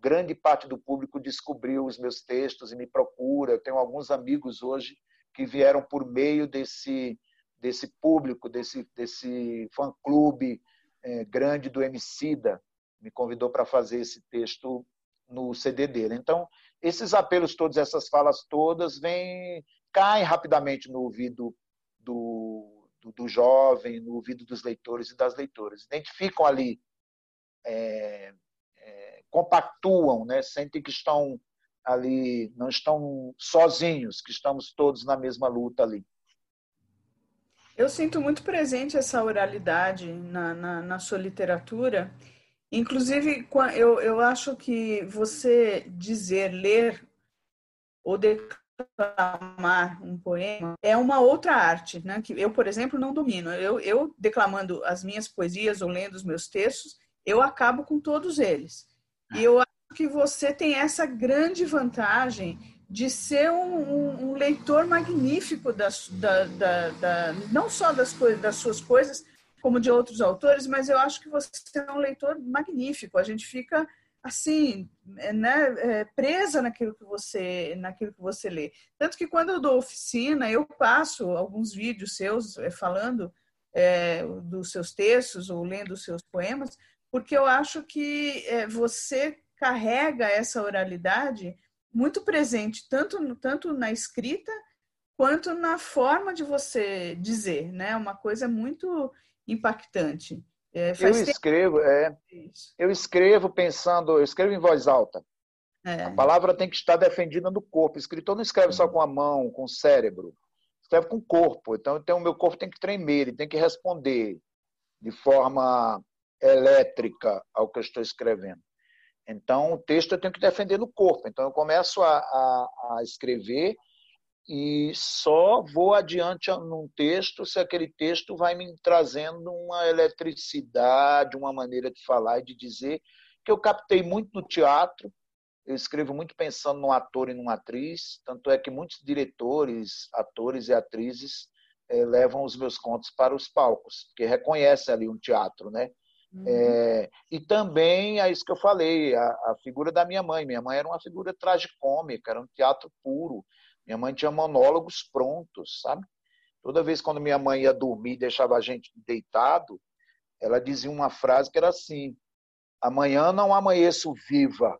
grande parte do público descobriu os meus textos e me procura. Eu tenho alguns amigos hoje que vieram por meio desse desse público, desse desse fã-clube é, grande do Emicida, me convidou para fazer esse texto no CD dele. Então, esses apelos todos, essas falas todas, vêm, caem rapidamente no ouvido do, do, do, jovem, no ouvido dos leitores e das leitoras. Identificam ali, é, é, compactuam, né? sentem que estão ali, não estão sozinhos, que estamos todos na mesma luta ali. Eu sinto muito presente essa oralidade na, na, na sua literatura Inclusive, eu, eu acho que você dizer, ler ou declamar um poema é uma outra arte, né? Que eu, por exemplo, não domino. Eu, eu declamando as minhas poesias ou lendo os meus textos, eu acabo com todos eles. E eu acho que você tem essa grande vantagem de ser um, um, um leitor magnífico das, da, da, da, não só das, coisas, das suas coisas, como de outros autores, mas eu acho que você é um leitor magnífico. A gente fica assim, né, é, presa naquilo que você, naquilo que você lê. Tanto que quando eu dou oficina, eu passo alguns vídeos seus é, falando é, dos seus textos ou lendo os seus poemas, porque eu acho que é, você carrega essa oralidade muito presente, tanto, tanto na escrita quanto na forma de você dizer, né? Uma coisa muito impactante. É, eu escrevo, é, eu escrevo pensando, eu escrevo em voz alta. É. A palavra tem que estar defendida no corpo. O escritor não escreve só com a mão, com o cérebro. Escreve com o corpo. Então, então o meu corpo tem que tremer, ele tem que responder de forma elétrica ao que eu estou escrevendo. Então, o texto eu tenho que defender no corpo. Então, eu começo a, a, a escrever e só vou adiante num texto se aquele texto vai me trazendo uma eletricidade, uma maneira de falar e de dizer que eu captei muito no teatro. Eu escrevo muito pensando num ator e numa atriz, tanto é que muitos diretores, atores e atrizes é, levam os meus contos para os palcos, porque reconhecem ali um teatro, né? Uhum. É, e também é isso que eu falei, a, a, figura da minha mãe. Minha mãe era uma figura tragicômica, era um teatro puro. Minha mãe tinha monólogos prontos, sabe? Toda vez quando minha mãe ia dormir, deixava a gente deitado, ela dizia uma frase que era assim: Amanhã não amanheço viva.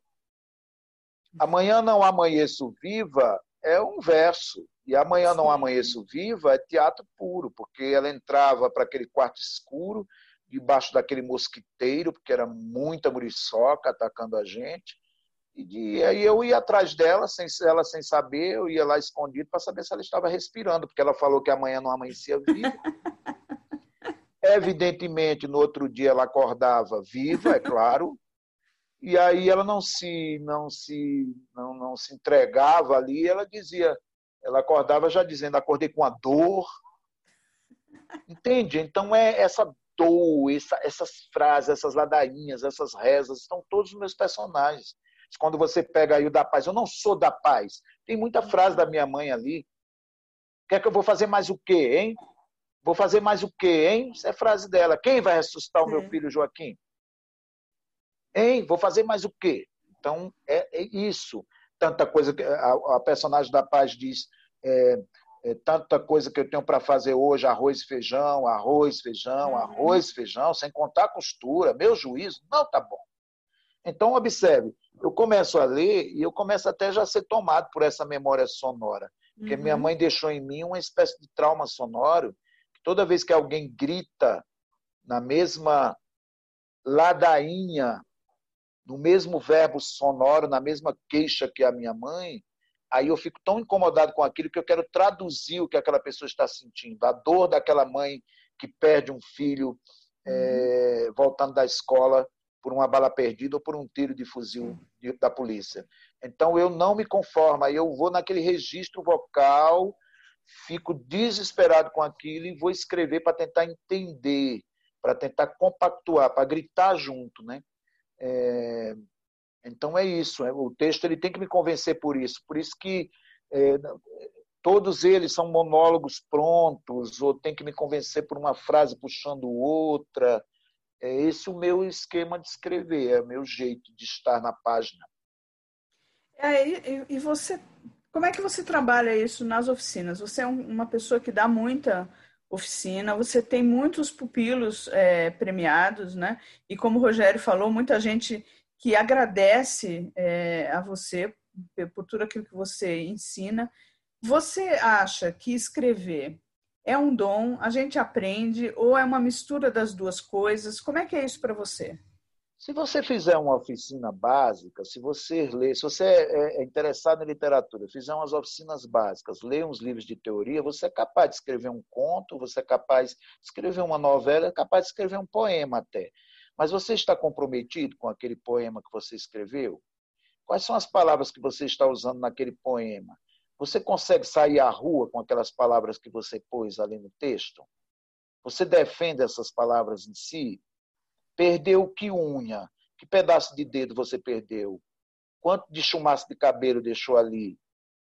Amanhã não amanheço viva é um verso. E amanhã não amanheço viva é teatro puro, porque ela entrava para aquele quarto escuro, debaixo daquele mosquiteiro, porque era muita muriçoca atacando a gente. E, aí eu ia atrás dela, sem, ela sem saber, eu ia lá escondido para saber se ela estava respirando, porque ela falou que amanhã não amanhecia viva. (laughs) Evidentemente, no outro dia ela acordava viva, é claro, e aí ela não se não se não, não se entregava ali, ela dizia, ela acordava já dizendo, acordei com a dor. Entende? Então é essa dor, essa, essas frases, essas ladainhas, essas rezas, estão todos os meus personagens. Quando você pega aí o da paz, eu não sou da paz. Tem muita frase da minha mãe ali. Quer que eu vou fazer mais o quê, hein? Vou fazer mais o quê, hein? Isso é frase dela. Quem vai ressuscitar o meu é. filho Joaquim? Hein? Vou fazer mais o quê? Então, é, é isso. Tanta coisa que a, a personagem da paz diz. É, é, tanta coisa que eu tenho para fazer hoje, arroz e feijão, arroz, feijão, uhum. arroz, feijão, sem contar a costura, meu juízo, não tá bom. Então, observe, começo a ler e eu começo até já a ser tomado por essa memória sonora. Porque uhum. minha mãe deixou em mim uma espécie de trauma sonoro, que toda vez que alguém grita na mesma ladainha no mesmo verbo sonoro, na mesma queixa que a minha mãe, aí eu fico tão incomodado com aquilo que eu quero traduzir o que aquela pessoa está sentindo. A dor daquela mãe que perde um filho é, voltando da escola por uma bala perdida ou por um tiro de fuzil da polícia. Então eu não me conformo, eu vou naquele registro vocal, fico desesperado com aquilo e vou escrever para tentar entender, para tentar compactuar, para gritar junto, né? É, então é isso. É, o texto ele tem que me convencer por isso. Por isso que é, todos eles são monólogos prontos ou tem que me convencer por uma frase puxando outra. É esse o meu esquema de escrever, é o meu jeito de estar na página. É, e, e você, como é que você trabalha isso nas oficinas? Você é uma pessoa que dá muita oficina, você tem muitos pupilos é, premiados, né? E como o Rogério falou, muita gente que agradece é, a você por tudo aquilo que você ensina. Você acha que escrever é um dom, a gente aprende, ou é uma mistura das duas coisas? Como é que é isso para você? Se você fizer uma oficina básica, se você ler, se você é, é interessado em literatura, fizer umas oficinas básicas, ler uns livros de teoria, você é capaz de escrever um conto, você é capaz de escrever uma novela, é capaz de escrever um poema até. Mas você está comprometido com aquele poema que você escreveu? Quais são as palavras que você está usando naquele poema? Você consegue sair à rua com aquelas palavras que você pôs ali no texto? Você defende essas palavras em si? Perdeu que unha? Que pedaço de dedo você perdeu? Quanto de chumaço de cabelo deixou ali?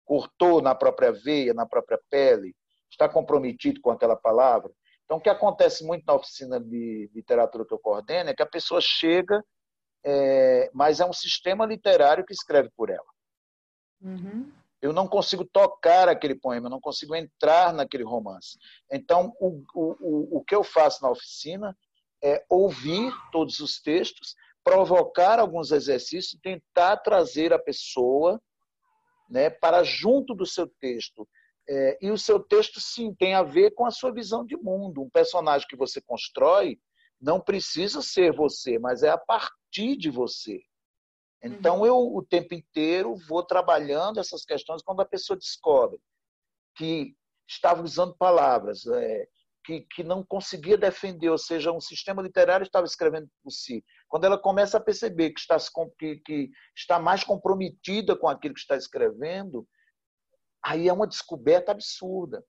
Cortou na própria veia, na própria pele? Está comprometido com aquela palavra? Então, o que acontece muito na oficina de literatura que eu coordeno é que a pessoa chega, é, mas é um sistema literário que escreve por ela. Uhum. Eu não consigo tocar aquele poema, eu não consigo entrar naquele romance. Então, o, o, o que eu faço na oficina é ouvir todos os textos, provocar alguns exercícios tentar trazer a pessoa né, para junto do seu texto. É, e o seu texto, sim, tem a ver com a sua visão de mundo. Um personagem que você constrói não precisa ser você, mas é a partir de você. Então, uhum. eu o tempo inteiro vou trabalhando essas questões quando a pessoa descobre que estava usando palavras, é, que, que não conseguia defender, ou seja, um sistema literário estava escrevendo por si. Quando ela começa a perceber que está, que, que está mais comprometida com aquilo que está escrevendo, aí é uma descoberta absurda.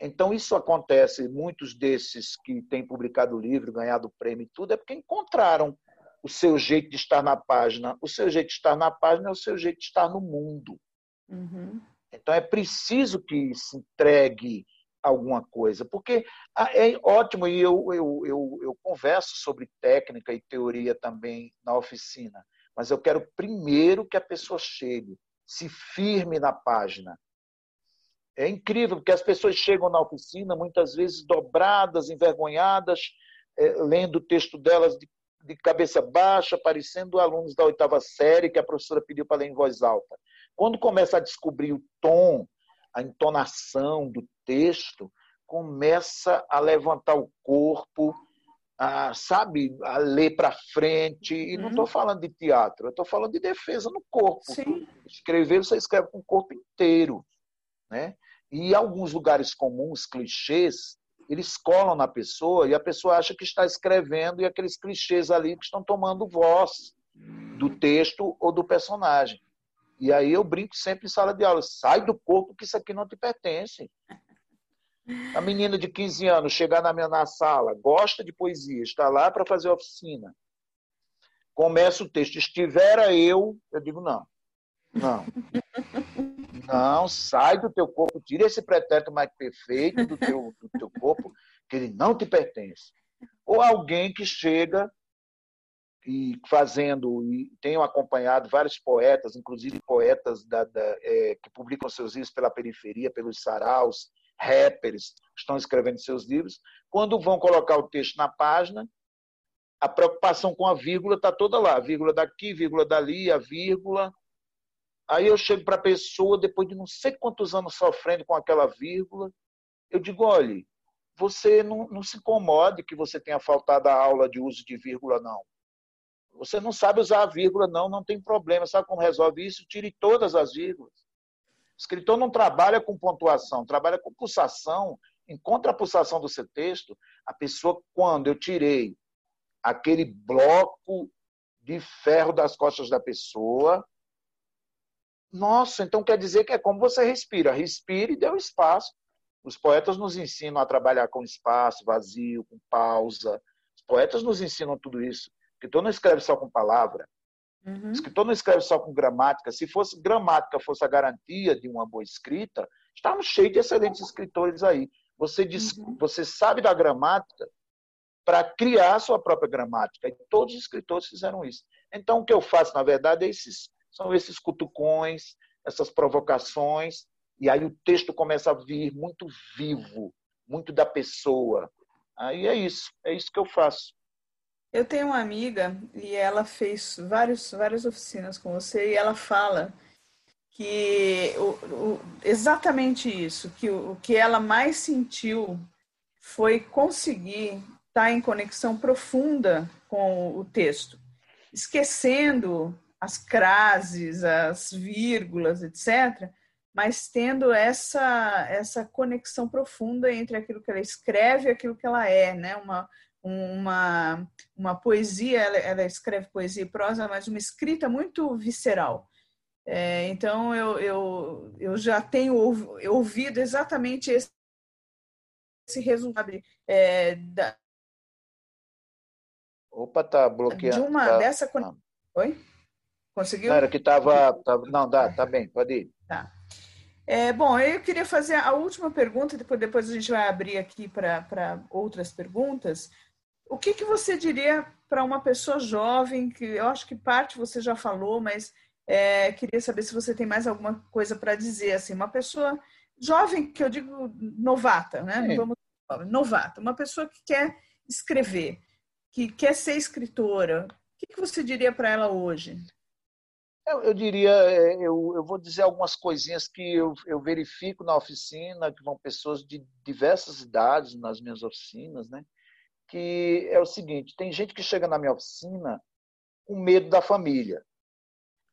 Então, isso acontece, muitos desses que têm publicado o livro, ganhado o prêmio e tudo, é porque encontraram o seu jeito de estar na página. O seu jeito de estar na página é o seu jeito de estar no mundo. Uhum. Então, é preciso que se entregue alguma coisa. Porque ah, é ótimo, e eu, eu, eu, eu converso sobre técnica e teoria também na oficina, mas eu quero primeiro que a pessoa chegue, se firme na página. É incrível, porque as pessoas chegam na oficina muitas vezes dobradas, envergonhadas, é, lendo o texto delas de, de cabeça baixa, parecendo alunos da oitava série que a professora pediu para ler em voz alta. Quando começa a descobrir o tom, a entonação do texto, começa a levantar o corpo, a, sabe, a ler para frente. E não estou uhum. falando de teatro, estou falando de defesa no corpo. Sim. Escrever, você escreve com o corpo inteiro. Né? E alguns lugares comuns, clichês, eles colam na pessoa e a pessoa acha que está escrevendo e aqueles clichês ali que estão tomando voz do texto ou do personagem. E aí eu brinco sempre em sala de aula, sai do corpo que isso aqui não te pertence. A menina de 15 anos chegar na minha na sala, gosta de poesia, está lá para fazer oficina. Começa o texto, estivera eu, eu digo não. Não. Não, sai do teu corpo, tira esse pretérito mais perfeito do teu, do teu corpo, que ele não te pertence. Ou alguém que chega e fazendo, e tenho acompanhado vários poetas, inclusive poetas da, da, é, que publicam seus livros pela periferia, pelos saraus, rappers, estão escrevendo seus livros, quando vão colocar o texto na página, a preocupação com a vírgula está toda lá, vírgula daqui, vírgula dali, a vírgula. Aí eu chego para a pessoa, depois de não sei quantos anos sofrendo com aquela vírgula, eu digo, olhe, você não, não se incomode que você tenha faltado a aula de uso de vírgula, não Você não sabe usar a vírgula, não, não tem problema. Sabe como resolve isso? Tire todas as vírgulas. O escritor não trabalha com pontuação, trabalha com pulsação. Encontra a pulsação do seu texto. A pessoa, quando eu tirei aquele bloco de ferro das costas da pessoa, nossa, então quer dizer que é como você respira. Respire e dê o espaço. Os poetas nos ensinam a trabalhar com espaço, vazio, com pausa. Os poetas nos ensinam tudo isso. O escritor não escreve só com palavra. Uhum. O escritor não escreve só com gramática. Se fosse gramática fosse a garantia de uma boa escrita, estávamos cheios de excelentes escritores aí. Você, diz, uhum. você sabe da gramática para criar a sua própria gramática. E todos os escritores fizeram isso. Então, o que eu faço, na verdade, é esses, são esses cutucões, essas provocações, e aí o texto começa a vir muito vivo, muito da pessoa. Aí é isso, é isso que eu faço. Eu tenho uma amiga e ela fez vários, várias oficinas com você e ela fala que o, o, exatamente isso, que o, o que ela mais sentiu foi conseguir estar em conexão profunda com o texto, esquecendo as crases, as vírgulas, etc., mas tendo essa essa conexão profunda entre aquilo que ela escreve e aquilo que ela é, né? Uma uma, uma poesia, ela, ela escreve poesia e prosa, mas uma escrita muito visceral. É, então eu, eu, eu já tenho ouvido exatamente esse, esse resultado é, da, Opa, tá bloqueando. De uma tá, dessa tá. Oi? Conseguiu? Não, era que estava. Não, dá, tá bem, pode ir. Tá. É, bom, eu queria fazer a última pergunta, depois, depois a gente vai abrir aqui para outras perguntas. O que, que você diria para uma pessoa jovem, que eu acho que parte você já falou, mas é, queria saber se você tem mais alguma coisa para dizer, assim, uma pessoa jovem, que eu digo novata, né? Não vamos novata, uma pessoa que quer escrever, que quer ser escritora, o que, que você diria para ela hoje? Eu, eu diria, é, eu, eu, vou dizer algumas coisinhas que eu, eu, verifico na oficina, que vão pessoas de diversas idades nas minhas oficinas, né? Que é o seguinte: tem gente que chega na minha oficina com medo da família.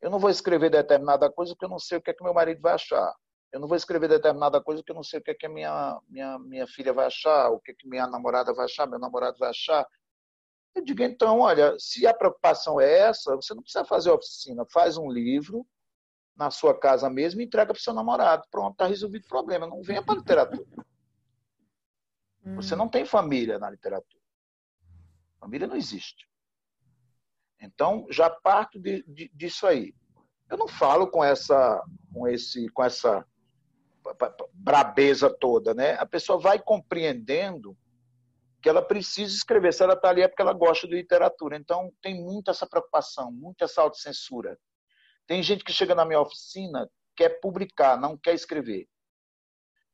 Eu não vou escrever determinada coisa porque eu não sei o que é que meu marido vai achar. Eu não vou escrever determinada coisa porque eu não sei o que é que a minha, minha, minha filha vai achar, o que é que minha namorada vai achar, meu namorado vai achar. Eu digo, então, olha, se a preocupação é essa, você não precisa fazer oficina, faz um livro na sua casa mesmo e entrega para o seu namorado. Pronto, está resolvido o problema. Não venha para a literatura. (laughs) Você não tem família na literatura. Família não existe. Então, já parto de, de, disso aí. Eu não falo com essa, com esse, com essa brabeza toda, né? A pessoa vai compreendendo que ela precisa escrever. Se ela está ali é porque ela gosta de literatura. Então, tem muito essa preocupação, muita essa autocensura. Tem gente que chega na minha oficina, quer publicar, não quer escrever.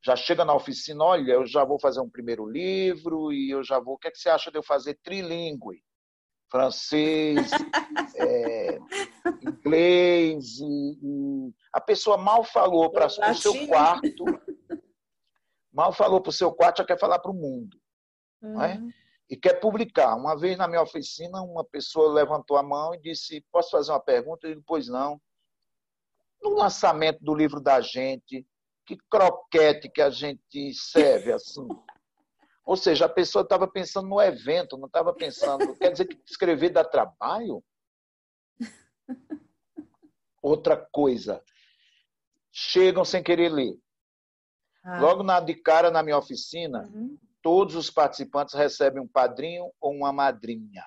Já chega na oficina, olha, eu já vou fazer um primeiro livro e eu já vou. O que, é que você acha de eu fazer trilingue? Francês, (laughs) é, inglês. E, e, A pessoa mal falou para o seu quarto, mal falou para o seu quarto, já quer falar para o mundo. É? uhum. e quer publicar. Uma vez na minha oficina, uma pessoa levantou a mão e disse: Posso fazer uma pergunta? Eu disse: Pois não. No lançamento do livro da gente, que croquete que a gente serve assim. (laughs) Ou seja, a pessoa estava pensando no evento, não estava pensando. Quer dizer que escrever dá trabalho? (laughs) Outra coisa. Chegam sem querer ler. Ah. Logo na de cara na minha oficina, uhum todos os participantes recebem um padrinho ou uma madrinha.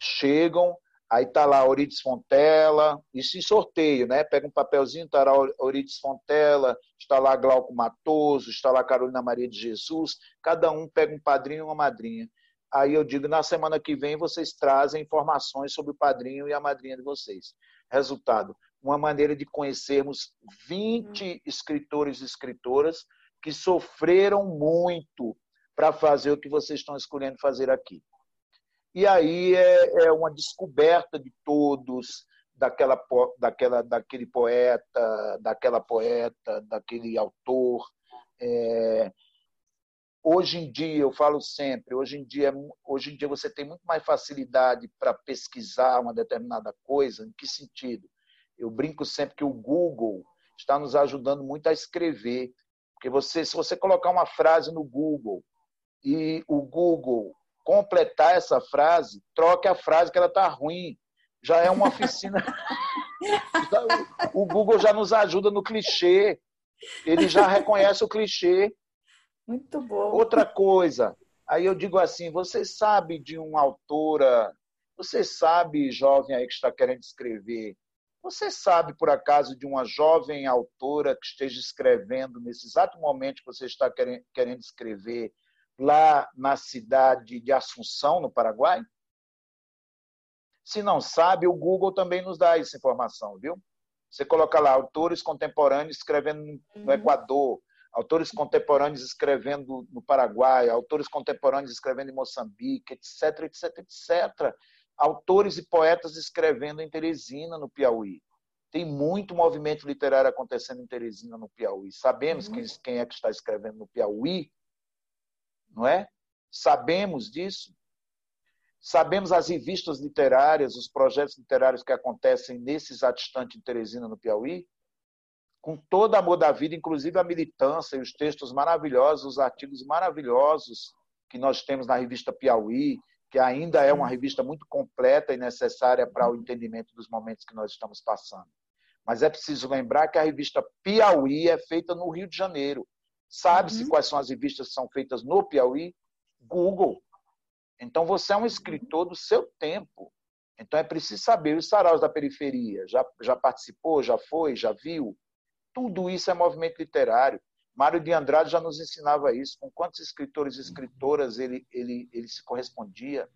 Chegam, aí está lá Euridice Fontela, isso em sorteio, né? Pega um papelzinho, está lá Euridice Fontela, está lá Glauco Matoso, está lá Carolina Maria de Jesus, cada um pega um padrinho ou uma madrinha. Aí eu digo, na semana que vem vocês trazem informações sobre o padrinho e a madrinha de vocês. Resultado, uma maneira de conhecermos 20 escritores e escritoras que sofreram muito para fazer o que vocês estão escolhendo fazer aqui. E aí é, é uma descoberta de todos, daquela, daquela, daquele poeta, daquela poeta, daquele autor. É... hoje em dia, eu falo sempre, hoje em dia, hoje em dia você tem muito mais facilidade para pesquisar uma determinada coisa. Em que sentido? Eu brinco sempre que o Google está nos ajudando muito a escrever. Porque você, se você colocar uma frase no Google e o Google completar essa frase, troque a frase que ela está ruim. Já é uma oficina. (laughs) o Google já nos ajuda no clichê. Ele já reconhece o clichê. Muito bom. Outra coisa, aí eu digo assim: você sabe de uma autora, você sabe, jovem aí que está querendo escrever, você sabe, por acaso, de uma jovem autora que esteja escrevendo nesse exato momento que você está querendo escrever lá na cidade de Assunção, no Paraguai? Se não sabe, o Google também nos dá essa informação, viu? Você coloca lá autores contemporâneos escrevendo no uhum. Equador, autores contemporâneos escrevendo no Paraguai, autores contemporâneos escrevendo em Moçambique, etc, etc, etc autores e poetas escrevendo em Teresina, no Piauí. Tem muito movimento literário acontecendo em Teresina, no Piauí. Sabemos uhum. quem é que está escrevendo no Piauí, não é? Sabemos disso. Sabemos as revistas literárias, os projetos literários que acontecem nesse exato instante em Teresina, no Piauí, com todo amor da vida, inclusive a militância e os textos maravilhosos, os artigos maravilhosos que nós temos na revista Piauí, que ainda é uma revista muito completa e necessária para o entendimento dos momentos que nós estamos passando. Mas é preciso lembrar que a revista Piauí é feita no Rio de Janeiro. Sabe-se uhum. quais são as revistas que são feitas no Piauí? Google. Então você é um escritor do seu tempo. Então é preciso saber os saraus da periferia. Já, já participou, já foi, já viu? Tudo isso é movimento literário. Mário de Andrade já nos ensinava isso. Com quantos escritores e escritoras ele, ele, ele se correspondia?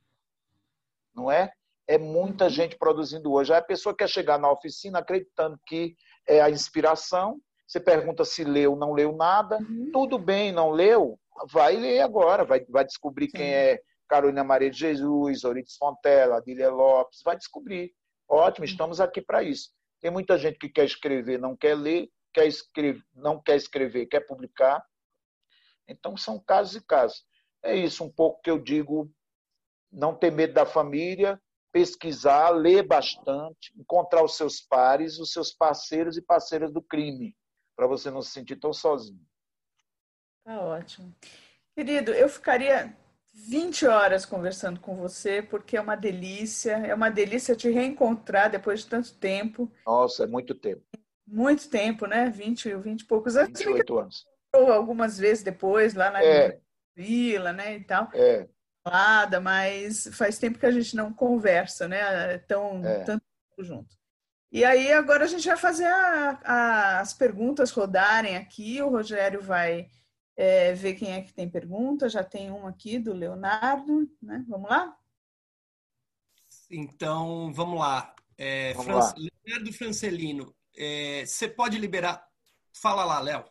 Não é? É muita gente produzindo hoje. Aí a pessoa quer chegar na oficina acreditando que é a inspiração. Você pergunta se leu, não leu nada. Uhum. Tudo bem, não leu? Vai ler agora. Vai, vai descobrir Sim. quem é Carolina Maria de Jesus, Euridice Fontela, Adília Lopes. Vai descobrir. Ótimo, estamos aqui para isso. Tem muita gente que quer escrever, não quer ler quer escrever, não quer escrever, quer publicar. Então, são casos e casos. É isso um pouco que eu digo, não ter medo da família, pesquisar, ler bastante, encontrar os seus pares, os seus parceiros e parceiras do crime, para você não se sentir tão sozinho. Tá ótimo. Querido, eu ficaria 20 horas conversando com você, porque é uma delícia, é uma delícia te reencontrar depois de tanto tempo. Nossa, é muito tempo muito tempo, né? 20, 20 e poucos anos. 28 anos. Algumas vezes depois, lá na é. vila, né? E tal. É. Falada, mas faz tempo que a gente não conversa, né? Tão, é. Tanto junto. E aí agora a gente vai fazer a, a, as perguntas rodarem aqui. O Rogério vai é, ver quem é que tem pergunta. Já tem um aqui do Leonardo, né? Vamos lá? Então, vamos lá. É, vamos Fran... lá. Leonardo Francelino, é, você pode liberar. Fala lá, Léo.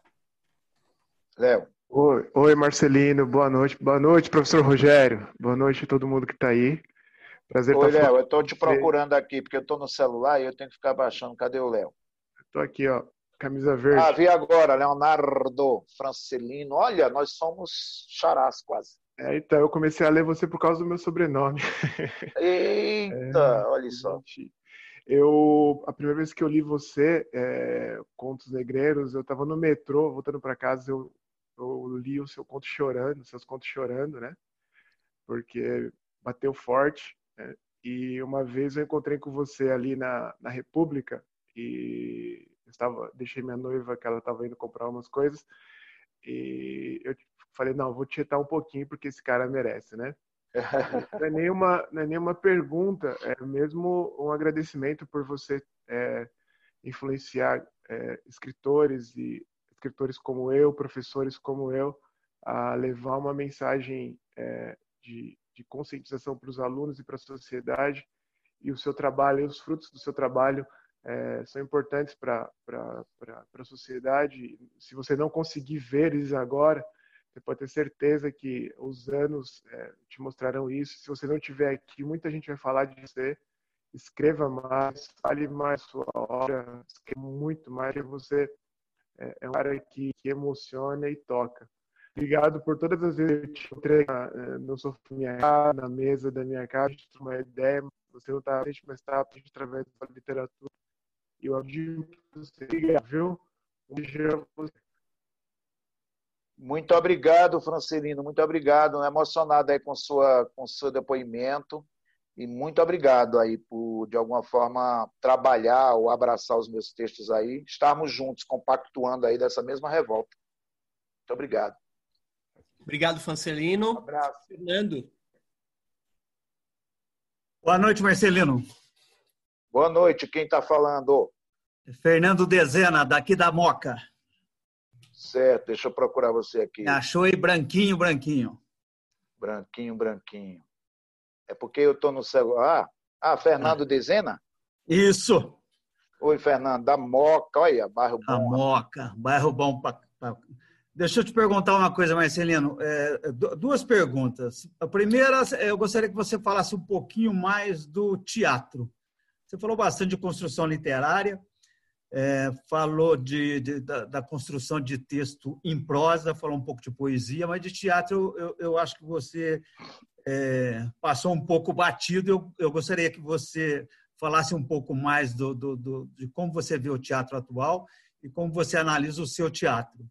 Léo. Oi, oi, Marcelino. Boa noite. Boa noite, professor Rogério. Boa noite a todo mundo que está aí. Prazer Oi, Léo. Eu estou te procurando aqui, porque eu estou no celular e eu tenho que ficar baixando. Cadê o Léo? Estou aqui, ó. Camisa verde. Ah, vi agora, Leonardo Francelino. Olha, nós somos charás quase. É, então, eu comecei a ler você por causa do meu sobrenome. (laughs) Eita, é, olha só. Gente, eu, a primeira vez que eu li você, é, Contos Negreiros, eu estava no metrô, voltando para casa, eu, eu, li o seu conto chorando, seus contos chorando, né? Porque bateu forte. Né? E uma vez eu encontrei com você ali na, na República e estava, deixei minha noiva que ela estava indo comprar umas coisas e eu falei não, vou tietar um pouquinho porque esse cara merece, né? Não, é nenhuma, não é nenhuma pergunta, é mesmo um agradecimento por você é, influenciar é, escritores e escritores como eu, professores como eu, a levar uma mensagem é, de, de conscientização para os alunos e para a sociedade. E o seu trabalho, os frutos do seu trabalho é, são importantes para a sociedade. Se você não conseguir ver eles agora, você pode ter certeza que os anos é, te mostrarão isso. Se você não tiver aqui, muita gente vai falar de você. Escreva mais, fale mais sua obra, escreva muito mais. Você é, é um cara que, que emociona e toca. Obrigado por todas as vezes que eu te entrei eh, no sofá da minha casa, na mesa da minha casa, uma ideia. Você não está frente, mas está através da literatura. E eu admiro você. Obrigado, viu? Um beijo. Muito obrigado, Francelino. Muito obrigado. Emocionado aí com sua com seu depoimento e muito obrigado aí por de alguma forma trabalhar ou abraçar os meus textos aí, estarmos juntos compactuando aí dessa mesma revolta. Muito obrigado. Obrigado, Francelino. Um abraço. Fernando. Boa noite, Marcelino. Boa noite. Quem está falando? Fernando Dezena, daqui da Moca. Certo, deixa eu procurar você aqui. Achou aí branquinho, branquinho. Branquinho, branquinho. É porque eu estou no celular. Ah, Fernando Dezena? Isso. Oi, Fernando, da Moca, olha, bairro bom. A Moca, bairro bom. Pra, pra... Deixa eu te perguntar uma coisa, Marcelino. É, duas perguntas. A primeira, eu gostaria que você falasse um pouquinho mais do teatro. Você falou bastante de construção literária, é, falou de, de da, da, construção de texto em prosa, falou um pouco de poesia, mas de teatro eu, eu acho que você é, passou um pouco batido. Eu, eu gostaria que você falasse um pouco mais do, do, do, de como você vê o teatro atual e como você analisa o seu teatro.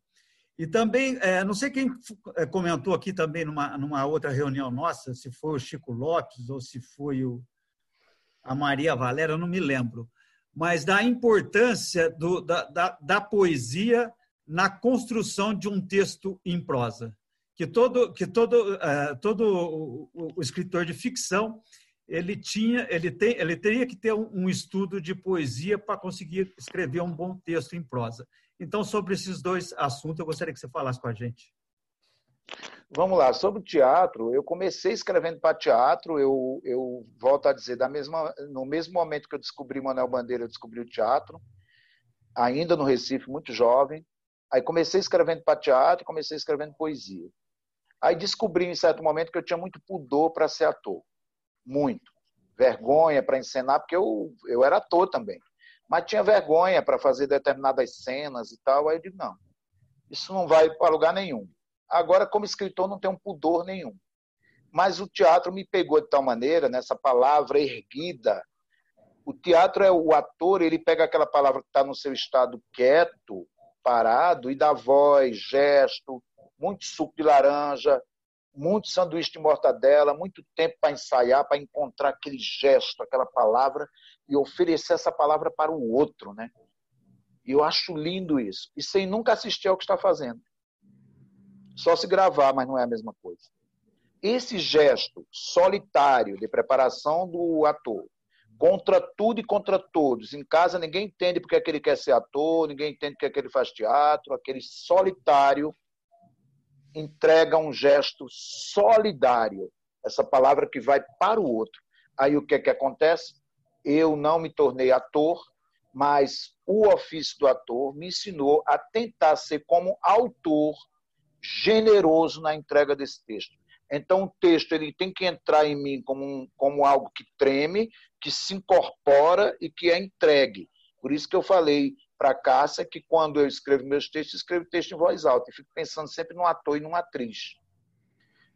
E também, é, não sei quem é, comentou aqui também numa, numa outra reunião nossa, se foi o Chico Lopes ou se foi o, a Maria Valéria, eu não me lembro mas da importância do, da, da, da, poesia na construção de um texto em prosa. Que todo, que todo, uh, todo o, o, escritor de ficção ele tinha, ele tem, ele teria que ter um, um estudo de poesia para conseguir escrever um bom texto em prosa. Então, sobre esses dois assuntos, eu gostaria que você falasse com a gente. Vamos lá, sobre o teatro, eu comecei escrevendo para teatro, eu, eu volto a dizer, da mesma, no mesmo momento que eu descobri Manuel Bandeira, eu descobri o teatro, ainda no Recife, muito jovem. Aí comecei escrevendo para teatro, comecei escrevendo poesia. Aí descobri em certo momento que eu tinha muito pudor para ser ator, muito. Vergonha para encenar, porque eu, eu era ator também. Mas tinha vergonha para fazer determinadas cenas e tal. Aí eu digo, não, isso não vai para lugar nenhum Agora, como escritor, não tenho pudor nenhum. Mas o teatro me pegou de tal maneira, nessa palavra erguida. O teatro é o ator, ele pega aquela palavra que está no seu estado quieto, parado, e dá voz, gesto, muito suco de laranja, muito sanduíche de mortadela, muito tempo para ensaiar, para encontrar aquele gesto, aquela palavra e oferecer essa palavra para o outro, né? E eu acho lindo isso. E sem nunca assistir ao que está fazendo. Só se gravar, mas não é a mesma coisa. Esse gesto solitário de preparação do ator, contra tudo e contra todos. Em casa ninguém entende porque é que ele quer ser ator, ninguém entende porque é que ele faz teatro. Aquele solitário entrega um gesto solidário, essa palavra que vai para o outro. Aí o que é que acontece? Eu não me tornei ator, mas o ofício do ator me ensinou a tentar ser como autor generoso na entrega desse texto. Então, o texto ele tem que entrar em mim como, um, como algo que treme, que se incorpora e que é entregue. Por isso que eu falei para a Cássia que quando eu escrevo meus textos, escrevo texto em voz alta e fico pensando sempre num ator e numa atriz.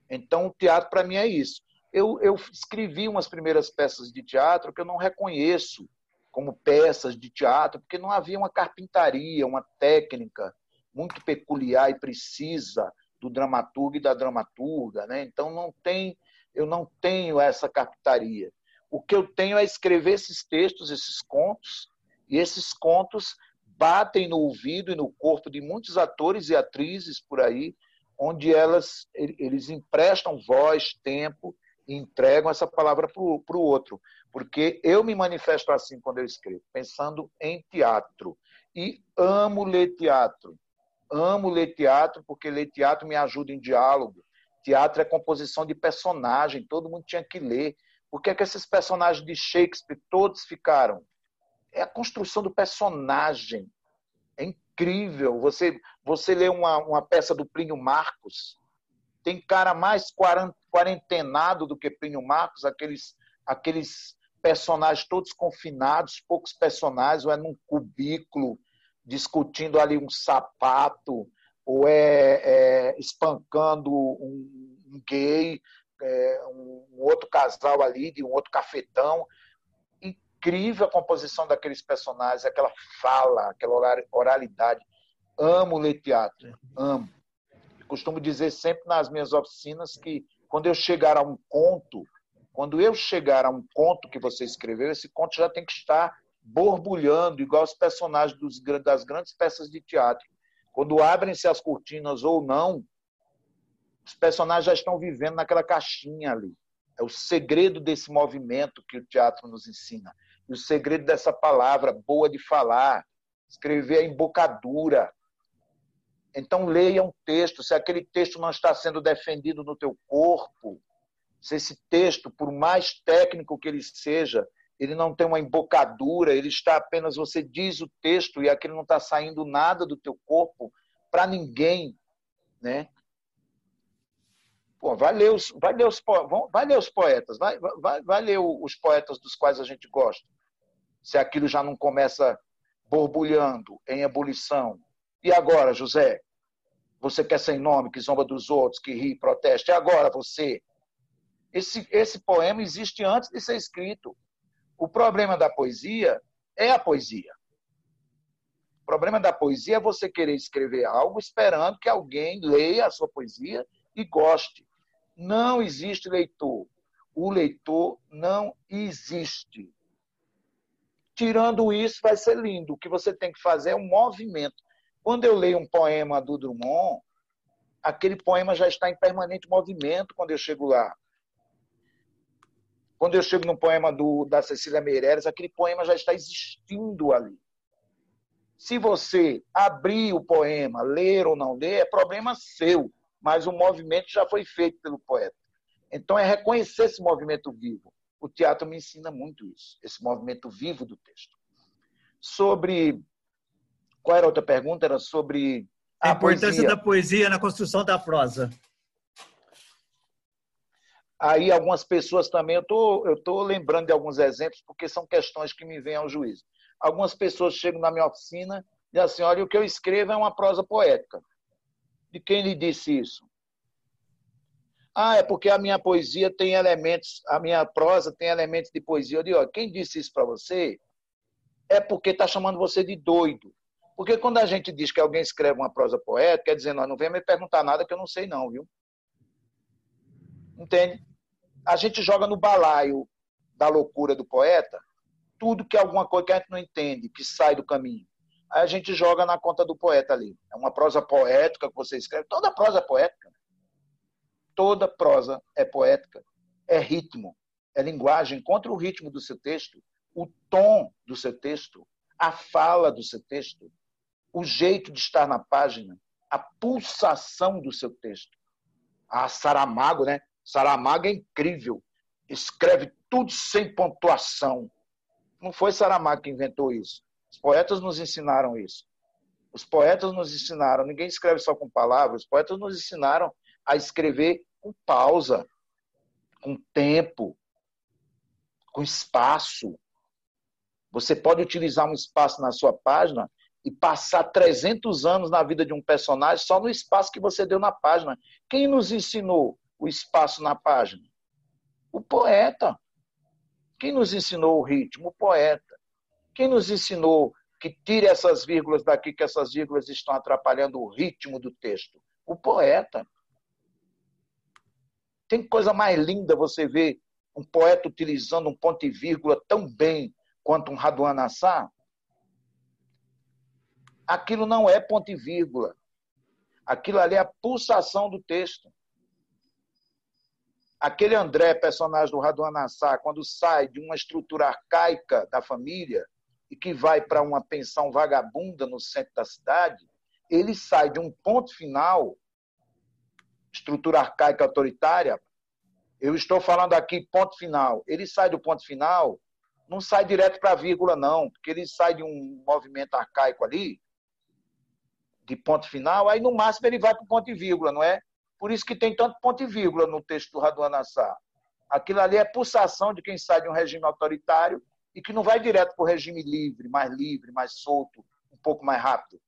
Então, o teatro para mim é isso. Eu, eu escrevi umas primeiras peças de teatro que eu não reconheço como peças de teatro, porque não havia uma carpintaria, uma técnica muito peculiar e precisa do dramaturgo e da dramaturga, né? Então não tem, eu não tenho essa captaria. O que eu tenho é escrever esses textos, esses contos, e esses contos batem no ouvido e no corpo de muitos atores e atrizes por aí, onde elas eles emprestam voz, tempo e entregam essa palavra para o outro. Porque eu me manifesto assim quando eu escrevo, pensando em teatro. E amo ler teatro amo ler teatro, porque ler teatro me ajuda em diálogo. Teatro é composição de personagem, todo mundo tinha que ler. Por que, é que esses personagens de Shakespeare todos ficaram? É a construção do personagem. É incrível. Você, você lê uma, uma peça do Plínio Marcos, tem cara mais quarentenado do que Plínio Marcos, aqueles, aqueles personagens todos confinados, poucos personagens, ou é num cubículo, discutindo ali um sapato, ou é, é espancando um, um gay, é, um, um outro casal ali, de um outro cafetão. Incrível a composição daqueles personagens, aquela fala, aquela oralidade. Amo ler teatro, amo. Costumo dizer sempre nas minhas oficinas que quando eu chegar a um conto, quando eu chegar a um conto que você escreveu, esse conto já tem que estar borbulhando, igual os personagens dos, das grandes peças de teatro. Quando abrem-se as cortinas ou não, os personagens já estão vivendo naquela caixinha ali. É o segredo desse movimento que o teatro nos ensina. E o segredo dessa palavra boa de falar, escrever a embocadura. Então leia um texto, se aquele texto não está sendo defendido no teu corpo, se esse texto, por mais técnico que ele seja, ele não tem uma embocadura, ele está apenas, você diz o texto e aquilo não está saindo nada do teu corpo para ninguém, né? Pô, vai ler os, vai ler os, vai ler os poetas, vai, vai, vai ler os poetas dos quais a gente gosta. Se aquilo já não começa borbulhando em ebulição. E agora, José? Você quer sem nome, que zomba dos outros, que ri, protesta. E agora você? Esse, esse poema existe antes de ser escrito. O problema da poesia é a poesia. O problema da poesia é você querer escrever algo esperando que alguém leia a sua poesia e goste. Não existe leitor. O leitor não existe. Tirando isso, vai ser lindo. O que você tem que fazer é um movimento. Quando eu leio um poema do Drummond, aquele poema já está em permanente movimento quando eu chego lá. Quando eu chego no poema do, da Cecília Meireles, aquele poema já está existindo ali. Se você abrir o poema, ler ou não ler, é problema seu, mas o movimento já foi feito pelo poeta. Então é reconhecer esse movimento vivo. O teatro me ensina muito isso, esse movimento vivo do texto. Sobre. Qual era a outra pergunta? Era sobre. A, a importância poesia. da poesia na construção da prosa. Aí algumas pessoas também, eu tô, eu tô lembrando de alguns exemplos porque são questões que me vêm ao juízo. Algumas pessoas chegam na minha oficina e assim, olha, o que eu escrevo é uma prosa poética. De quem lhe disse isso? Ah, é porque a minha poesia tem elementos, a minha prosa tem elementos de poesia. Eu digo, olha, quem disse isso para você é porque está chamando você de doido. Porque quando a gente diz que alguém escreve uma prosa poética, quer dizer, não, não venha me perguntar nada que eu não sei não, viu? Entende? A gente joga no balaio da loucura do poeta tudo que é alguma coisa que a gente não entende, que sai do caminho. Aí a gente joga na conta do poeta ali. É uma prosa poética que você escreve. Toda prosa é poética. Toda prosa é poética. É ritmo, é linguagem. Encontre o ritmo do seu texto, o tom do seu texto, a fala do seu texto, o jeito de estar na página, a pulsação do seu texto. A Saramago, né? Saramago é incrível. Escreve tudo sem pontuação. Não foi Saramago que inventou isso. Os poetas nos ensinaram isso. Os poetas nos ensinaram. Ninguém escreve só com palavras. Os poetas nos ensinaram a escrever com pausa, com tempo, com espaço. Você pode utilizar um espaço na sua página e passar 300 anos na vida de um personagem só no espaço que você deu na página. Quem nos ensinou o espaço na página? O poeta. Quem nos ensinou o ritmo? O poeta. Quem nos ensinou que tire essas vírgulas daqui, que essas vírgulas estão atrapalhando o ritmo do texto? O poeta. Tem coisa mais linda você ver um poeta utilizando um ponto e vírgula tão bem quanto um Raduan Assar? Aquilo não é ponto e vírgula. Aquilo ali é a pulsação do texto. Aquele André, personagem do Raduan Assar, quando sai de uma estrutura arcaica da família e que vai para uma pensão vagabunda no centro da cidade, ele sai de um ponto final, estrutura arcaica autoritária. Eu estou falando aqui ponto final. Ele sai do ponto final, não sai direto para a vírgula, não, porque ele sai de um movimento arcaico ali, de ponto final, aí no máximo ele vai para o ponto e vírgula, não é? Por isso que tem tanto ponto e vírgula no texto do Raduan Assar. Aquilo ali é pulsação de quem sai de um regime autoritário e que não vai direto para o regime livre, mais livre, mais solto, um pouco mais rápido.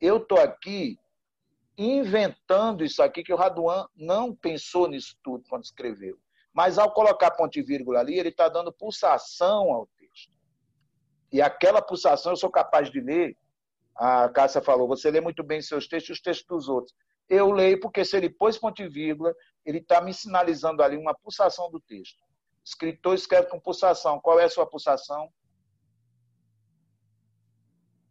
Eu estou aqui inventando isso aqui, que o Raduan não pensou nisso tudo quando escreveu. Mas ao colocar ponto e vírgula ali, ele está dando pulsação ao texto. E aquela pulsação eu sou capaz de ler. A Cássia falou: você lê muito bem seus textos e os textos dos outros. Eu leio porque se ele pôs ponto e vírgula, ele está me sinalizando ali uma pulsação do texto. Escritor escreve com pulsação. Qual é a sua pulsação?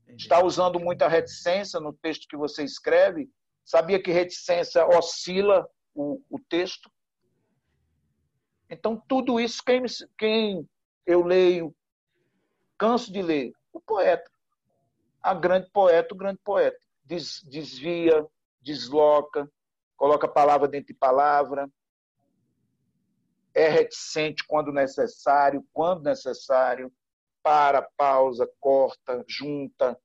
Está usando muita reticência no texto que você escreve? Sabia que reticência oscila o, o texto? Então, tudo isso, quem, quem eu leio, canso de ler, o poeta. A grande poeta, o grande poeta. Des, desvia, desloca, coloca palavra dentro de palavra, é reticente quando necessário, quando necessário, para, pausa, corta, junta.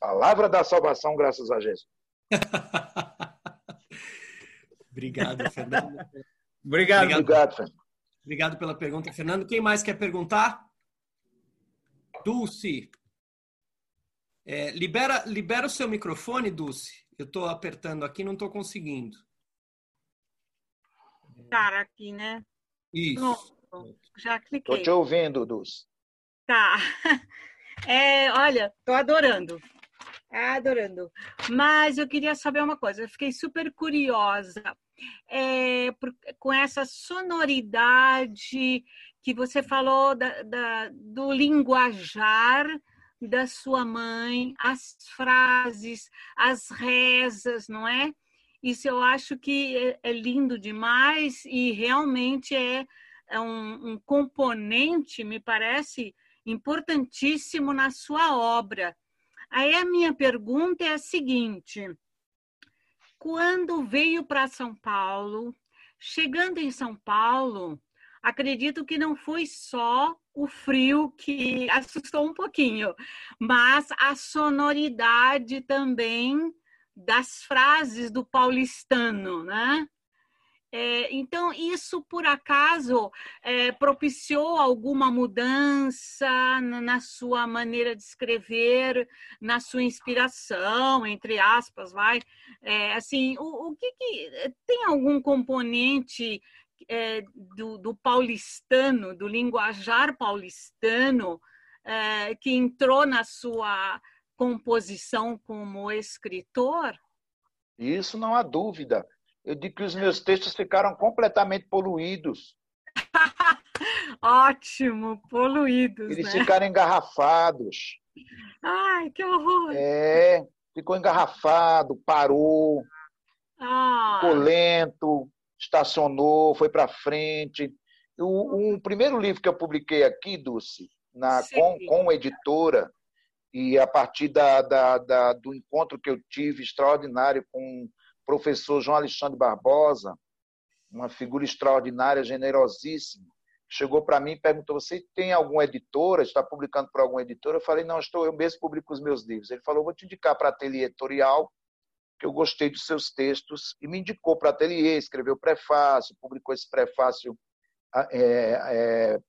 Palavra da salvação, graças a Jesus. (laughs) Obrigado, Fernando. Obrigado. Obrigado, Fernando. Obrigado pela pergunta, Fernando. Quem mais quer perguntar? Dulce. É, libera, libera o seu microfone, Dulce. Eu estou apertando aqui, não estou conseguindo. Cara, aqui, né? Isso. Pronto, já cliquei. Estou te ouvindo, Dulce. Tá. (laughs) É, olha, tô adorando. Adorando. Mas eu queria saber uma coisa, eu fiquei super curiosa é, por, com essa sonoridade que você falou da, da, do linguajar da sua mãe, as frases, as rezas, não é? Isso eu acho que é, é lindo demais e realmente é, é um, um componente, me parece, importantíssimo na sua obra. Aí a minha pergunta é a seguinte: quando veio para São Paulo, chegando em São Paulo, acredito que não foi só o frio que assustou um pouquinho, mas a sonoridade também das frases do paulistano, né? É, então, isso por acaso é, propiciou alguma mudança na, sua maneira de escrever, na sua inspiração, entre aspas, vai? É, assim, o, o que, que, tem algum componente é, do, do, paulistano, do linguajar paulistano, é, que entrou na sua composição como escritor? Isso não há dúvida eu digo que os meus textos ficaram completamente poluídos. (laughs) Ótimo, poluídos. Eles né? ficaram engarrafados. Ai, que horror! É, ficou engarrafado, parou, ah. ficou lento, estacionou, foi para frente. O, o, primeiro livro que eu publiquei aqui, Dulce, na, com, com editora, e a partir da, da, da, do encontro que eu tive extraordinário com professor João Alexandre Barbosa, uma figura extraordinária, generosíssima, chegou para mim e perguntou: Você tem alguma editora? Está publicando por alguma editora? Eu falei: Não, estou, eu mesmo publico os meus livros. Ele falou: Vou te indicar para a Ateliê Editorial, que eu gostei dos seus textos, e me indicou para Ateliê, escreveu prefácio, publicou esse prefácio é, é,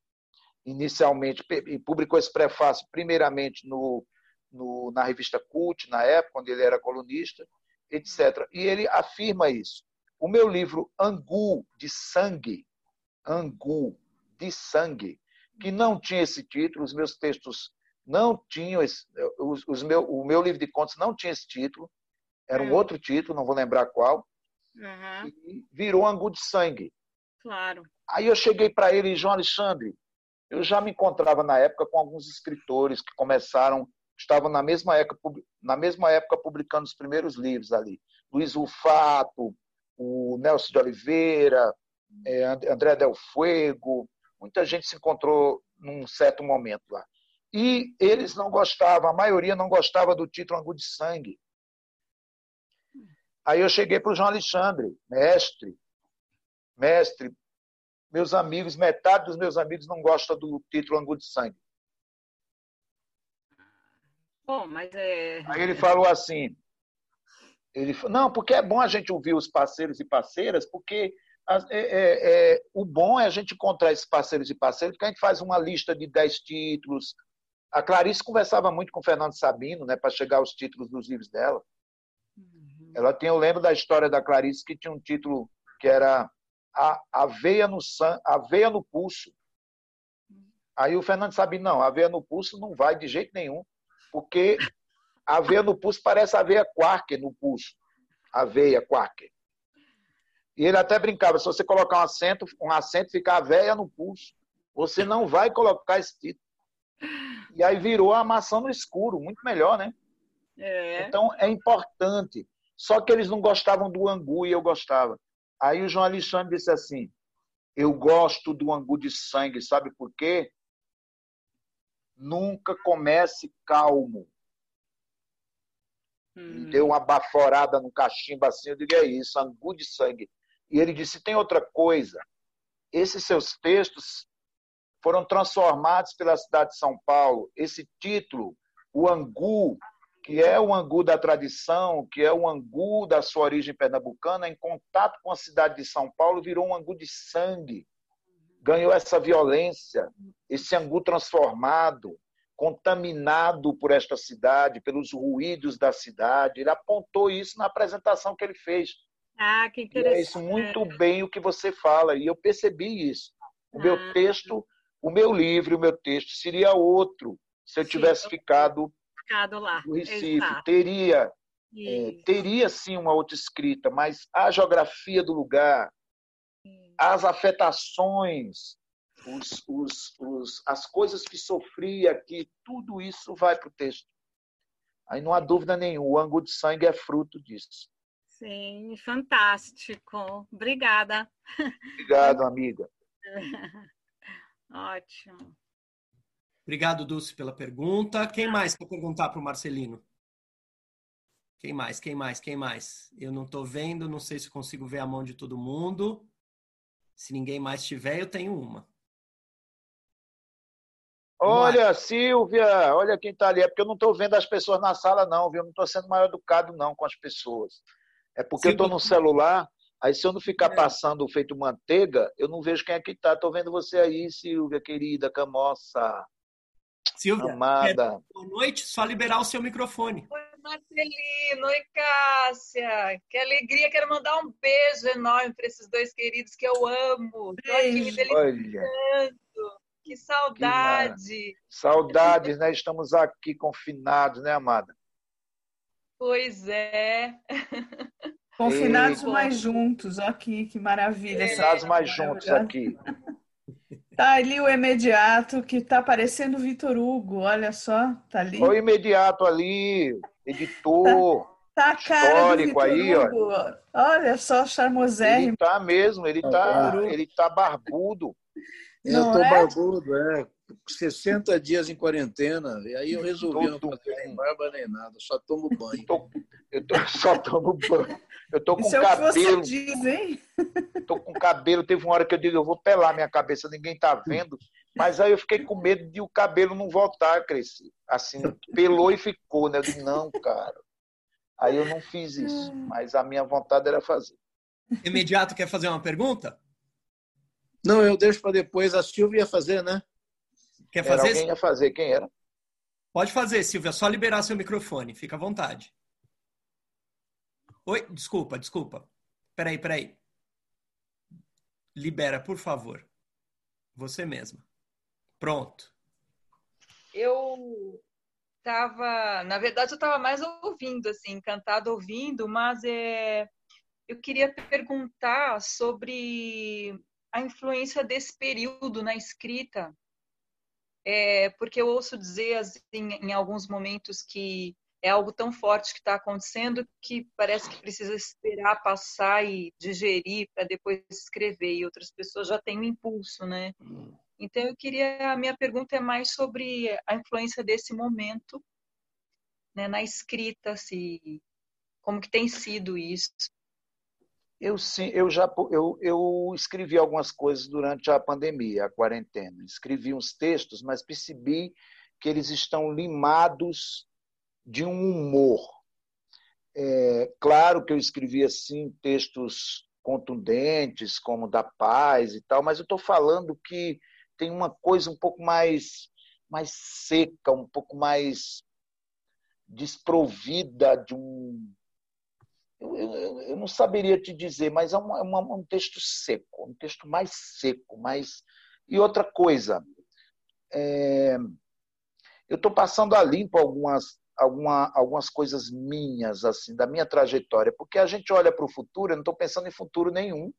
inicialmente, publicou esse prefácio primeiramente no, no, na revista Cult, na época, quando ele era colunista etc. E ele afirma isso. O meu livro Angu de Sangue, Angu de Sangue, que não tinha esse título, os meus textos não tinham esse, os, os meu, o meu livro de contos não tinha esse título, era um outro título, não vou lembrar qual, uhum. e virou Angu de Sangue. Claro. Aí eu cheguei para ele, João Alexandre, eu já me encontrava na época com alguns escritores que começaram estavam na mesma época, na mesma época publicando os primeiros livros ali. Luiz Rufato, o Nelson de Oliveira, é, André Del Fuego, muita gente se encontrou num certo momento lá. E eles não gostavam, a maioria não gostava do título Angu de Sangue. Aí eu cheguei para o João Alexandre, mestre, mestre, meus amigos, metade dos meus amigos não gosta do título Angu de Sangue. Bom, mas é. Aí ele falou assim: ele, não, porque é bom a gente ouvir os parceiros e parceiras, porque é, é, é, o bom é a gente encontrar esses parceiros e parceiras, porque a gente faz uma lista de dez títulos. A Clarice conversava muito com o Fernando Sabino, né, para chegar aos títulos dos livros dela. Ela tem, eu lembro da história da Clarice que tinha um título que era a, a veia no san, a veia no pulso. Aí o Fernando sabe não, a veia no pulso não vai de jeito nenhum, porque a veia no pulso parece a veia Quarker no pulso, a veia Quarker. E ele até brincava, se você colocar um acento, um acento fica a veia no pulso, você não vai colocar esse título. E aí virou a maçã no escuro, muito melhor, né? É. Então é importante. Só que eles não gostavam do angu e eu gostava. Aí o João Alexandre disse assim: Eu gosto do angu de sangue, sabe por quê? Nunca comece calmo. Hum. Deu uma baforada no cachimbo assim, eu digo: É isso, angu de sangue. E ele disse: Tem outra coisa. Esses seus textos foram transformados pela cidade de São Paulo. Esse título, o angu, que é o angu da tradição, que é o angu da sua origem pernambucana, em contato com a cidade de São Paulo, virou um angu de sangue. Ganhou essa violência, esse angu transformado, contaminado por esta cidade, pelos ruídos da cidade. Ele apontou isso na apresentação que ele fez. Ah, que interessante. E é isso muito bem o que você fala, e eu percebi isso. O ah. meu texto, o meu livro, o meu texto seria outro se eu Sim, tivesse eu... ficado ficado lá. Recife. Exato. Teria, é, teria sim uma outra escrita, mas a geografia do lugar, as afetações, os, os, os, as coisas que sofria aqui, tudo isso vai para o texto. Aí não há dúvida nenhuma, o ângulo de sangue é fruto disso. Sim, fantástico. Obrigada. Obrigado, amiga. (laughs) Ótimo. Obrigado, Dulce, pela pergunta. Quem mais quer perguntar para o Marcelino? Quem mais? Quem mais? Quem mais? Eu não estou vendo, não sei se consigo ver a mão de todo mundo. Se ninguém mais tiver, eu tenho uma. Olha, Silvia, olha quem está ali. É porque eu não estou vendo as pessoas na sala, não, viu? Eu não estou sendo mal educado, não, com as pessoas. É porque Silvia... eu estou no celular, aí se eu não ficar é. passando feito manteiga, eu não vejo quem é que está. Estou vendo você aí, Silvia, querida, camoça. Silvia, Amada. boa noite, só liberar o seu microfone. Oi, Marcelino, oi, Cássia. Que alegria, quero mandar um beijo enorme para esses dois queridos que eu amo. Estou aqui me deliciando. Que saudade. Que Saudades, né? Estamos aqui confinados, né, amada? Pois é. Confinados, mais juntos. Aqui, que maravilha. Confinados, mais juntos aqui. (laughs) Tá ali o imediato que tá parecendo o Vitor Hugo, olha só, tá ali. O imediato ali, editor. Tá, tá a cara histórico aí, Hugo. ó. Olha só, charmosérrimo. Ele tá mesmo, ele tá, ele tá barbudo. Eu tô é? barbudo, é. 60 dias em quarentena, e aí eu resolvi não fazer nem barba nem nada, só tomo banho. Eu tô, eu tô, só tomo banho. Eu tô com Isso cabelo. É o que você diz, hein? (laughs) Tô com cabelo. Teve uma hora que eu digo, eu vou pelar minha cabeça, ninguém tá vendo. Mas aí eu fiquei com medo de o cabelo não voltar a crescer. Assim, pelou e ficou, né? Eu digo, não, cara. Aí eu não fiz isso, mas a minha vontade era fazer. Imediato quer fazer uma pergunta? Não, eu deixo para depois. A Silvia ia fazer, né? Quer fazer? Era alguém ia fazer. Quem era? Pode fazer, Silvia. Só liberar seu microfone. Fica à vontade. Oi, desculpa, desculpa. Peraí, peraí. Libera, por favor. Você mesma. Pronto. Eu estava, na verdade, eu estava mais ouvindo, assim, encantado ouvindo, mas é, eu queria perguntar sobre a influência desse período na escrita é, porque eu ouço dizer assim, em alguns momentos que é algo tão forte que está acontecendo que parece que precisa esperar passar e digerir para depois escrever e outras pessoas já têm um impulso, né? Então eu queria a minha pergunta é mais sobre a influência desse momento né, na escrita, se como que tem sido isso? Eu sim, eu já eu, eu escrevi algumas coisas durante a pandemia, a quarentena. Escrevi uns textos, mas percebi que eles estão limados de um humor. É, claro que eu escrevi assim textos contundentes, como da paz e tal, mas eu estou falando que tem uma coisa um pouco mais mais seca, um pouco mais desprovida de um eu, eu, eu não saberia te dizer, mas é, uma, é um texto seco, um texto mais seco, mais. E outra coisa, é, eu estou passando a limpo algumas, alguma, algumas coisas minhas, assim, da minha trajetória, porque a gente olha para o futuro, eu não estou pensando em futuro nenhum,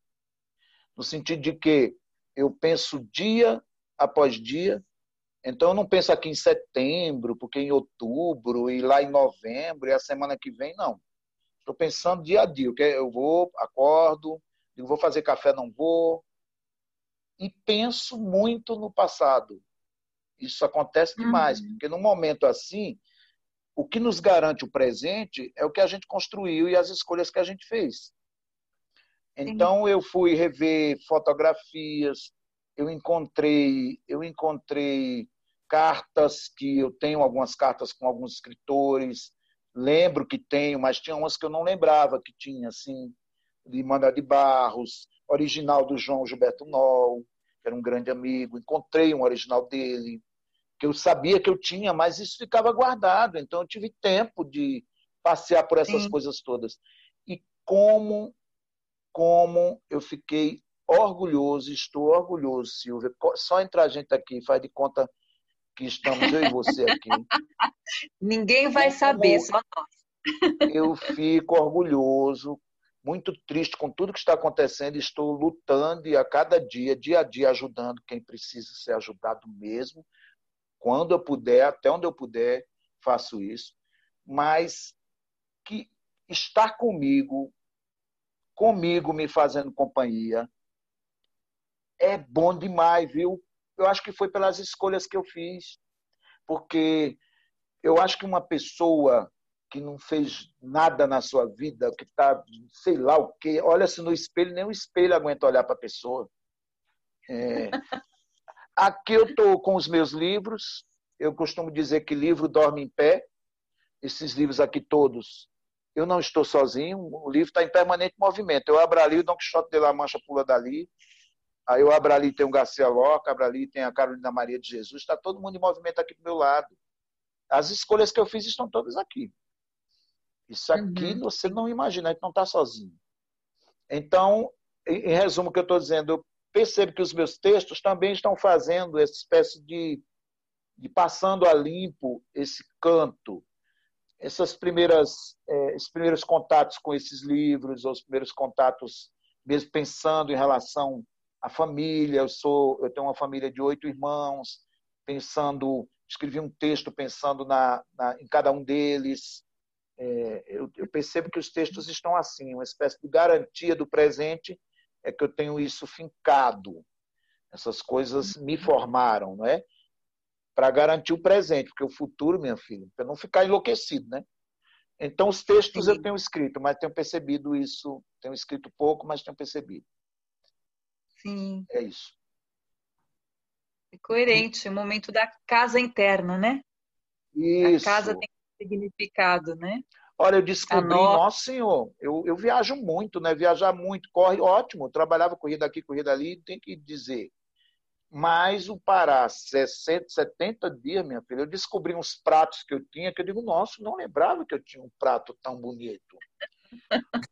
no sentido de que eu penso dia após dia, então eu não penso aqui em setembro, porque em outubro, e lá em novembro, e a semana que vem, não. Estou pensando dia a dia, eu vou, acordo, digo, vou fazer café, não vou, e penso muito no passado. Isso acontece demais, uhum. porque num momento assim, o que nos garante o presente é o que a gente construiu e as escolhas que a gente fez. Então eu fui rever fotografias, eu encontrei, eu encontrei cartas que eu tenho algumas cartas com alguns escritores, lembro que tenho, mas tinha umas que eu não lembrava que tinha, assim, de Manuel de Barros, original do João Gilberto Noll, que era um grande amigo, encontrei um original dele, que eu sabia que eu tinha, mas isso ficava guardado, então eu tive tempo de passear por essas Sim. coisas todas. E como como eu fiquei orgulhoso, estou orgulhoso, Silvia. Só entrar a gente aqui, faz de conta que estamos eu e você aqui. (laughs) Ninguém vai saber, só nós. (laughs) Eu fico orgulhoso, muito triste com tudo que está acontecendo. Estou lutando e a cada dia, dia a dia, ajudando quem precisa ser ajudado mesmo. Quando eu puder, até onde eu puder, faço isso. Mas que estar comigo, comigo me fazendo companhia. É bom demais, viu? Eu acho que foi pelas escolhas que eu fiz. Porque eu acho que uma pessoa que não fez nada na sua vida, que está, sei lá o quê, olha-se no espelho, nem o espelho aguenta olhar para a pessoa. É... Aqui eu estou com os meus livros. Eu costumo dizer que livro dorme em pé. Esses livros aqui todos eu não estou sozinho, o livro está em permanente movimento. Eu abro ali, o Don Quixote de la Mancha pula dali. Aí eu abro ali, tem o Garcia Lorca, abro ali, tem a Carolina Maria de Jesus. Está todo mundo em movimento aqui do meu lado. As escolhas que eu fiz estão todas aqui. Isso aqui uhum. você não imagina, a gente não está sozinho. Então, em, em resumo, o que eu estou dizendo, eu percebo que os meus textos também estão fazendo essa espécie de, de passando a limpo esse canto essas primeiras, é, esses primeiros contatos com esses livros, ou os primeiros contatos, mesmo pensando em relação à família, eu sou, eu tenho uma família de oito irmãos, pensando, escrevi um texto pensando na, na em cada um deles. É, eu, eu, percebo que os textos estão assim, uma espécie de garantia do presente é que eu tenho isso fincado. Essas coisas me formaram, não é? para garantir o presente, porque o futuro, minha filha, para não ficar enlouquecido, né? Então, os textos Sim. eu tenho escrito, mas tenho percebido isso, tenho escrito pouco, mas tenho percebido. Sim. É isso. É coerente, o momento da casa interna, né? Isso. A casa tem significado, né? Olha, eu descobri, nossa senhor, eu, eu viajo muito, né? Viajar muito, corre, ótimo. trabalhava corrida aqui, corrida ali, tem que dizer. Mas o Pará, 60, 70 dias, minha filha, eu descobri uns pratos que eu tinha que eu digo, nossa, não lembrava que eu tinha um prato tão bonito.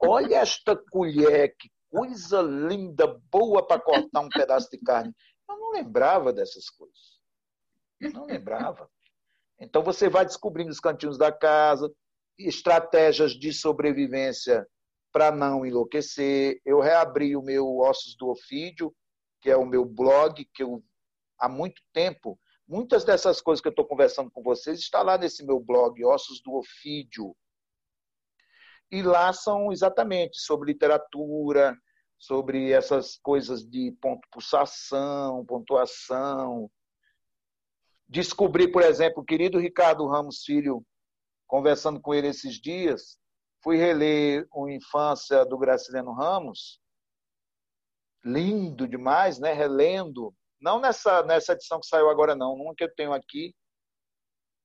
Olha esta colher, que coisa linda, boa para cortar um pedaço de carne. Eu não lembrava dessas coisas. Não lembrava. Então você vai descobrindo os cantinhos da casa, estratégias de sobrevivência para não enlouquecer. Eu reabri o meu Ossos do Ofídio, que é o meu blog, que eu há muito tempo, muitas dessas coisas que eu estou conversando com vocês está lá nesse meu blog, Ossos do Ofídio. E lá são exatamente sobre literatura, sobre essas coisas de ponto pulsação, pontuação. Descobri, por exemplo, o querido Ricardo Ramos Filho, conversando com ele esses dias, fui reler o Infância do Graciliano Ramos, lindo demais, né? Relendo, não nessa nessa edição que saiu agora não, numa que eu tenho aqui.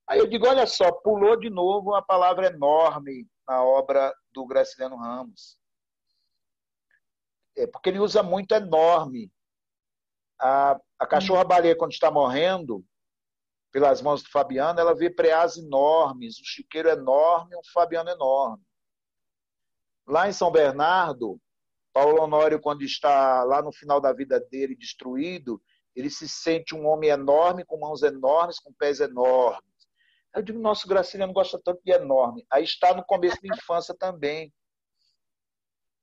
Aí eu digo, olha só, pulou de novo uma palavra enorme na obra do Graciliano Ramos. É porque ele usa muito enorme. A, a cachorra baleia quando está morrendo pelas mãos do Fabiano, ela vê preás enormes, um chiqueiro enorme, um Fabiano enorme. Lá em São Bernardo, Paulo Honório, quando está lá no final da vida dele, destruído, ele se sente um homem enorme, com mãos enormes, com pés enormes. Eu digo, nosso Graciliano gosta tanto de enorme. Aí está no começo da infância também.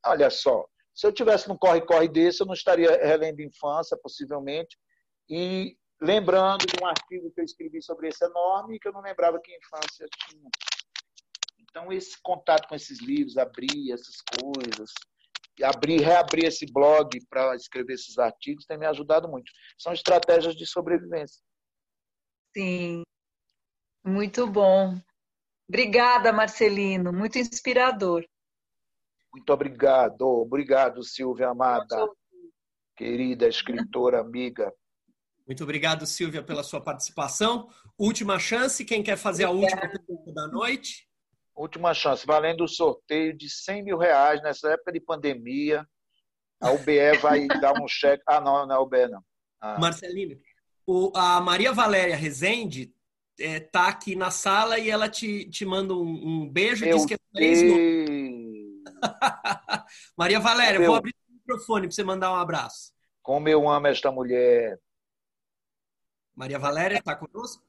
Olha só, se eu tivesse num corre-corre desse, eu não estaria relendo infância, possivelmente, e lembrando de um artigo que eu escrevi sobre esse enorme, que eu não lembrava que infância tinha. Então, esse contato com esses livros, abrir essas coisas, abrir, reabrir esse blog para escrever esses artigos tem me ajudado muito. São estratégias de sobrevivência. Sim, muito bom. Obrigada, Marcelino, muito inspirador. Muito obrigado, obrigado, Silvia Amada, querida escritora, amiga. Muito obrigado, Silvia, pela sua participação. Última chance, quem quer fazer a última pergunta da noite? Última chance, valendo o sorteio de 100 mil reais nessa época de pandemia. A UBE vai (laughs) dar um cheque. Ah, não, não é a UBE, não. Ah. Marcelino, o, a Maria Valéria Rezende está é, tá aqui na sala e ela te, te manda um, um beijo e diz que é feliz no... (laughs) Maria Valéria, Meu... vou abrir o microfone para você mandar um abraço. Como eu amo esta mulher. Maria Valéria, está conosco?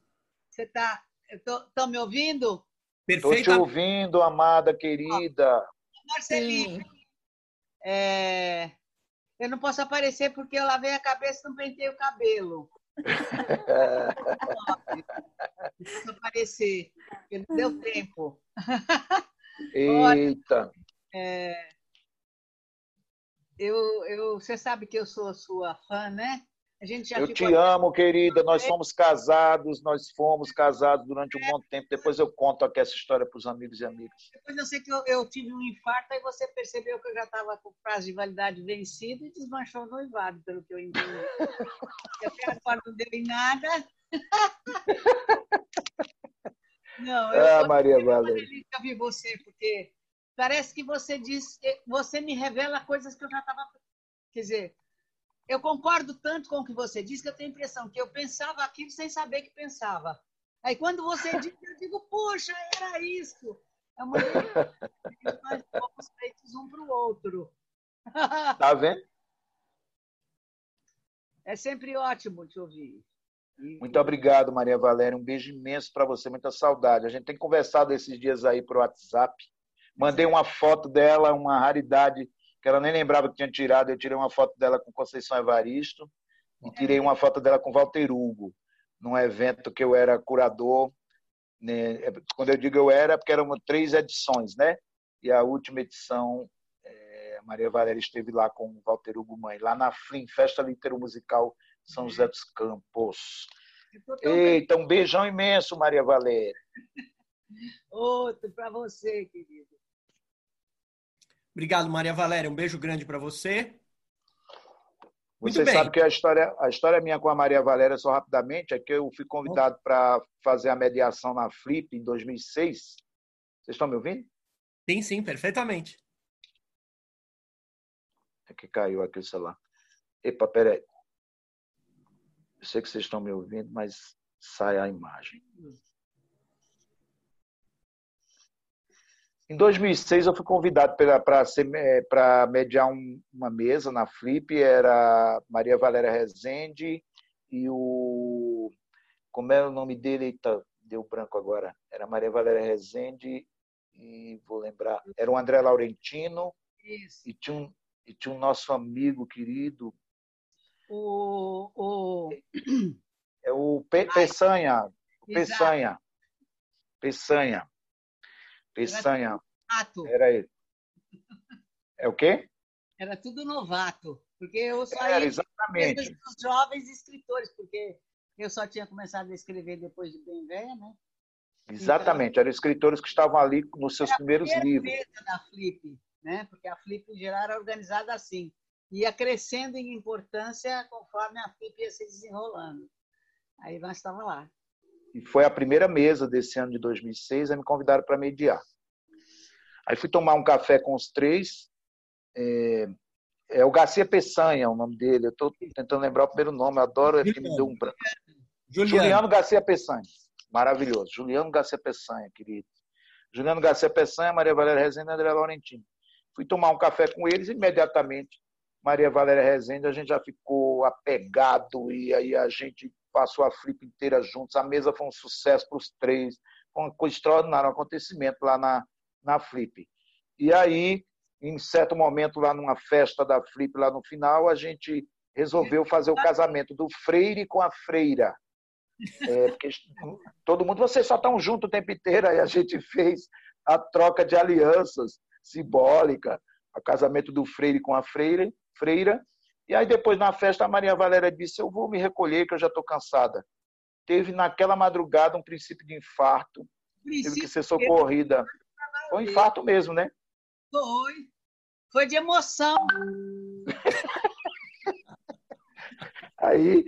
Você está. Estão me ouvindo? Estou te ouvindo, amada querida. Marcelinho, é... eu não posso aparecer porque eu lavei a cabeça e não pentei o cabelo. não (laughs) posso aparecer, porque não deu tempo. Eita! é... eu, eu, você sabe que eu sou sua fã, né? Eu te amo, querida. Nós somos casados, nós fomos casados durante um bom tempo. Depois eu conto aqui essa história para os amigos e amigas. Depois eu sei que eu, eu, tive um infarto e você percebeu que eu já estava com prazo de validade vencido e desmanchou o noivado, pelo que eu entendi. (laughs) até agora não deu em nada. (laughs) Não, eu ah, Maria Valéria. Eu vi você, porque parece que você diz, você me revela coisas que eu já estava. Quer dizer, eu concordo tanto com o que você disse que eu tenho a impressão que eu pensava aquilo sem saber que pensava. Aí quando você diz, eu digo, puxa, era isso. É uma (laughs) nós somos feitos um para o outro. (laughs) Tá vendo? É sempre ótimo te ouvir. Muito obrigado, Maria Valéria. Um beijo imenso para você, muita saudade. A gente tem conversado esses dias aí pro WhatsApp. Mandei uma foto dela, uma raridade que ela nem lembrava que tinha tirado. Eu tirei uma foto dela com Conceição Evaristo e tirei uma foto dela com Walter Hugo, num evento que eu era curador. Né? Quando eu digo eu era, porque eram três edições, né? E a última edição, é, Maria Valéria esteve lá com Walter Hugo Mãe, lá na FLIM, Festa Litero Musical São José dos Campos. Eita, um beijão imenso, Maria Valéria. (laughs) Outro para você, querido. Obrigado, Maria Valéria. Um beijo grande para você. Você sabe que a história, a história minha com a Maria Valéria, só rapidamente, é que eu fui convidado para fazer a mediação na Flip em 2006. Vocês estão me ouvindo? Sim, sim, perfeitamente. É que caiu aqui o celular. Epa, peraí. Eu sei que vocês estão me ouvindo, mas sai a imagem. Em 2006, eu fui convidado para é, mediar um, uma mesa na Flip, era Maria Valéria Rezende e o. Como era o nome dele? Eita, deu branco agora. Era Maria Valéria Rezende e vou lembrar. Era o André Laurentino Isso. e tinha um, e tinha um nosso amigo querido. O. o... É o Pe Peçanha. O Peçanha. Peçanha. Peçanha. Era ele. É o quê? Era tudo novato. Porque eu só Era, exatamente. dos jovens escritores, porque eu só tinha começado a escrever depois de bem velha, né? Exatamente, então, eram escritores que estavam ali nos seus primeiros livros. Era da Flip, né? Porque a Flip em geral era organizada assim. Ia crescendo em importância conforme a Flip ia se desenrolando. Aí nós estávamos lá. E foi a primeira mesa desse ano de 2006, aí me convidaram para mediar. Aí fui tomar um café com os três. É, é o Garcia Peçanha, o nome dele. Eu estou tentando lembrar o primeiro nome, eu adoro, é que me deu um branco. Juliano. Juliano Garcia Peçanha. Maravilhoso. Juliano Garcia Peçanha, querido. Juliano Garcia Peçanha, Maria Valéria Rezende e André Laurentino. Fui tomar um café com eles imediatamente. Maria Valéria Rezende, a gente já ficou apegado e aí a gente passou a flip inteira juntos. A mesa foi um sucesso para os três. Foi um extraordinário acontecimento lá na, na flip. E aí, em certo momento, lá numa festa da flip, lá no final, a gente resolveu fazer o casamento do freire com a freira. É, porque todo mundo, vocês só estão juntos o tempo inteiro, aí a gente (laughs) fez a troca de alianças simbólica, o casamento do freire com a freira, freira. E aí depois na festa a Maria Valéria disse: "Eu vou me recolher que eu já estou cansada". Teve naquela madrugada um princípio de infarto, princípio teve que ser socorrida. Foi um infarto mesmo, né? Foi. Foi de emoção. (laughs) aí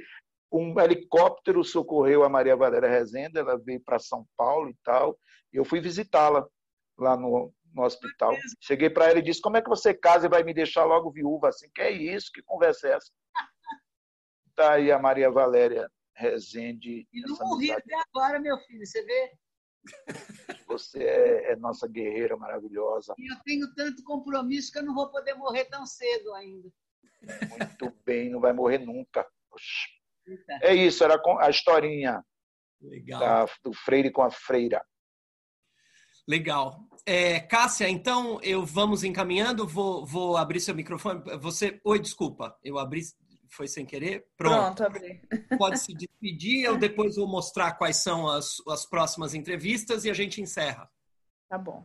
um helicóptero socorreu a Maria Valéria Rezenda, ela veio para São Paulo e tal, e eu fui visitá-la lá no, no hospital. Cheguei para ela e disse: Como é que você casa e vai me deixar logo viúva assim? Que é isso? Que conversa é essa? (laughs) Tá aí a Maria Valéria Rezende. E não morri até agora, meu filho, você vê? Você é, é, nossa guerreira maravilhosa. E eu tenho tanto compromisso que eu não vou poder morrer tão cedo ainda. Muito bem, não vai morrer nunca. É isso, era a historinha da, do freire com a freira. Legal. É, Cássia, então eu vamos encaminhando, vou, vou abrir seu microfone. Você. Oi, desculpa, eu abri, foi sem querer. Pronto. Pronto, abri. (laughs) Pode se despedir, eu depois vou mostrar quais são as, as próximas entrevistas e a gente encerra. Tá bom.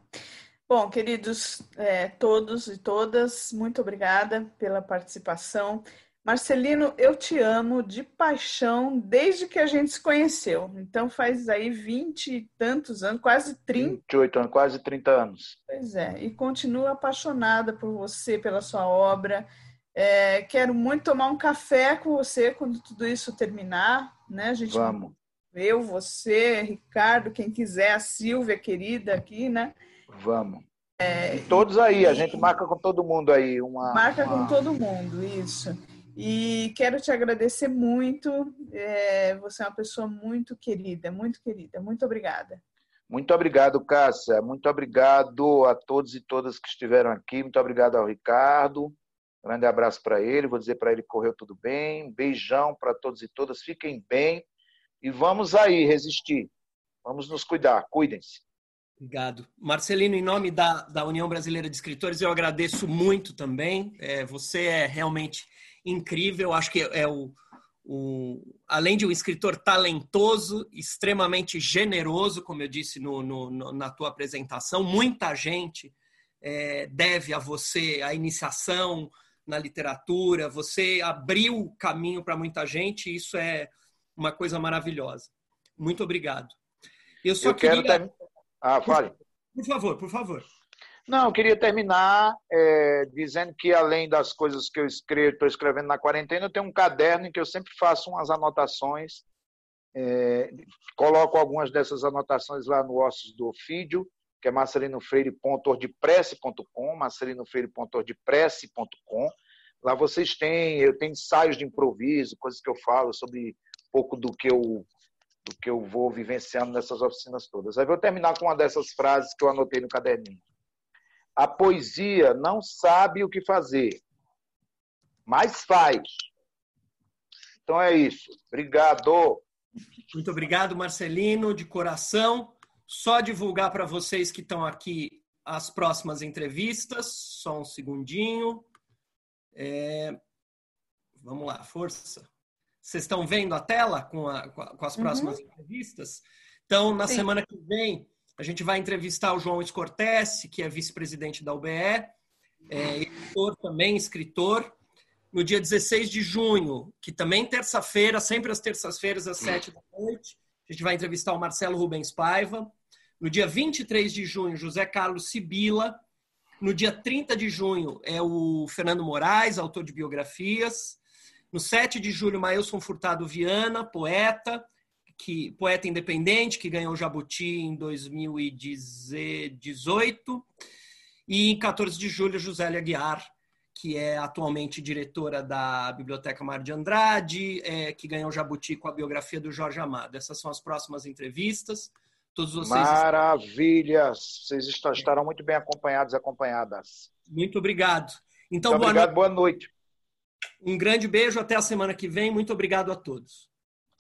Bom, queridos é, todos e todas, muito obrigada pela participação. Marcelino, eu te amo de paixão desde que a gente se conheceu. Então faz aí vinte e tantos anos, quase 30. 28 anos, quase 30 anos. Pois é, e continuo apaixonada por você, pela sua obra. É, quero muito tomar um café com você quando tudo isso terminar, né? A gente Vamos. Eu, você, Ricardo, quem quiser, a Silvia querida aqui, né? Vamos. É, e todos aí, e... a gente marca com todo mundo aí. Uma, marca uma... com todo mundo, isso. E quero te agradecer muito. É, você é uma pessoa muito querida, muito querida. Muito obrigada. Muito obrigado, Cássia. Muito obrigado a todos e todas que estiveram aqui. Muito obrigado ao Ricardo. Um grande abraço para ele. Vou dizer para ele que correu tudo bem. Um beijão para todos e todas. Fiquem bem. E vamos aí resistir. Vamos nos cuidar. Cuidem-se. Obrigado. Marcelino, em nome da, da União Brasileira de Escritores, eu agradeço muito também. É, você é realmente incrível. Acho que é o, o, além de um escritor talentoso, extremamente generoso, como eu disse no, no, no, na tua apresentação, muita gente é, deve a você a iniciação na literatura. Você abriu o caminho para muita gente. Isso é uma coisa maravilhosa. Muito obrigado. Eu só eu queria... quero. Ter... Ah, fale. Por favor, por favor. Não, eu queria terminar é, dizendo que, além das coisas que eu estou escrevendo na quarentena, eu tenho um caderno em que eu sempre faço umas anotações. É, coloco algumas dessas anotações lá no Ossos do Ofídio, que é marcelinofreire.ordpresse.com, marcelinofreire.ordpresse.com. Lá vocês têm, eu tenho ensaios de improviso, coisas que eu falo sobre um pouco do que eu do que eu vou vivenciando nessas oficinas todas. Aí vou terminar com uma dessas frases que eu anotei no caderninho. A poesia não sabe o que fazer, mas faz. Então é isso. Obrigado. Muito obrigado, Marcelino, de coração. Só divulgar para vocês que estão aqui as próximas entrevistas. Só um segundinho. É... Vamos lá, força. Vocês estão vendo a tela com, a, com as próximas uhum. entrevistas? Então, na Sim. semana que vem, a gente vai entrevistar o João Escortese, que é vice-presidente da UBE, é editor também, escritor. No dia 16 de junho, que também terça-feira, sempre às terças-feiras, às sete da noite, a gente vai entrevistar o Marcelo Rubens Paiva. No dia 23 de junho, José Carlos Sibila. No dia 30 de junho é o Fernando Moraes, autor de biografias. No 7 de julho, Mailson Furtado Viana, poeta que poeta independente, que ganhou o Jabuti em 2018. E em 14 de julho, Josélia Guiar, que é atualmente diretora da Biblioteca Mar de Andrade, é, que ganhou o Jabuti com a biografia do Jorge Amado. Essas são as próximas entrevistas. Todos vocês Maravilhas! Vocês estarão muito bem acompanhados e acompanhadas. Muito obrigado. Então, Muito boa, obrigado, no... boa noite. Um grande beijo, até a semana que vem. Muito obrigado a todos.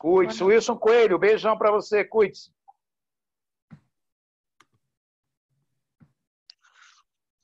Cuide-se. Wilson Coelho, beijão para você, cuide-se.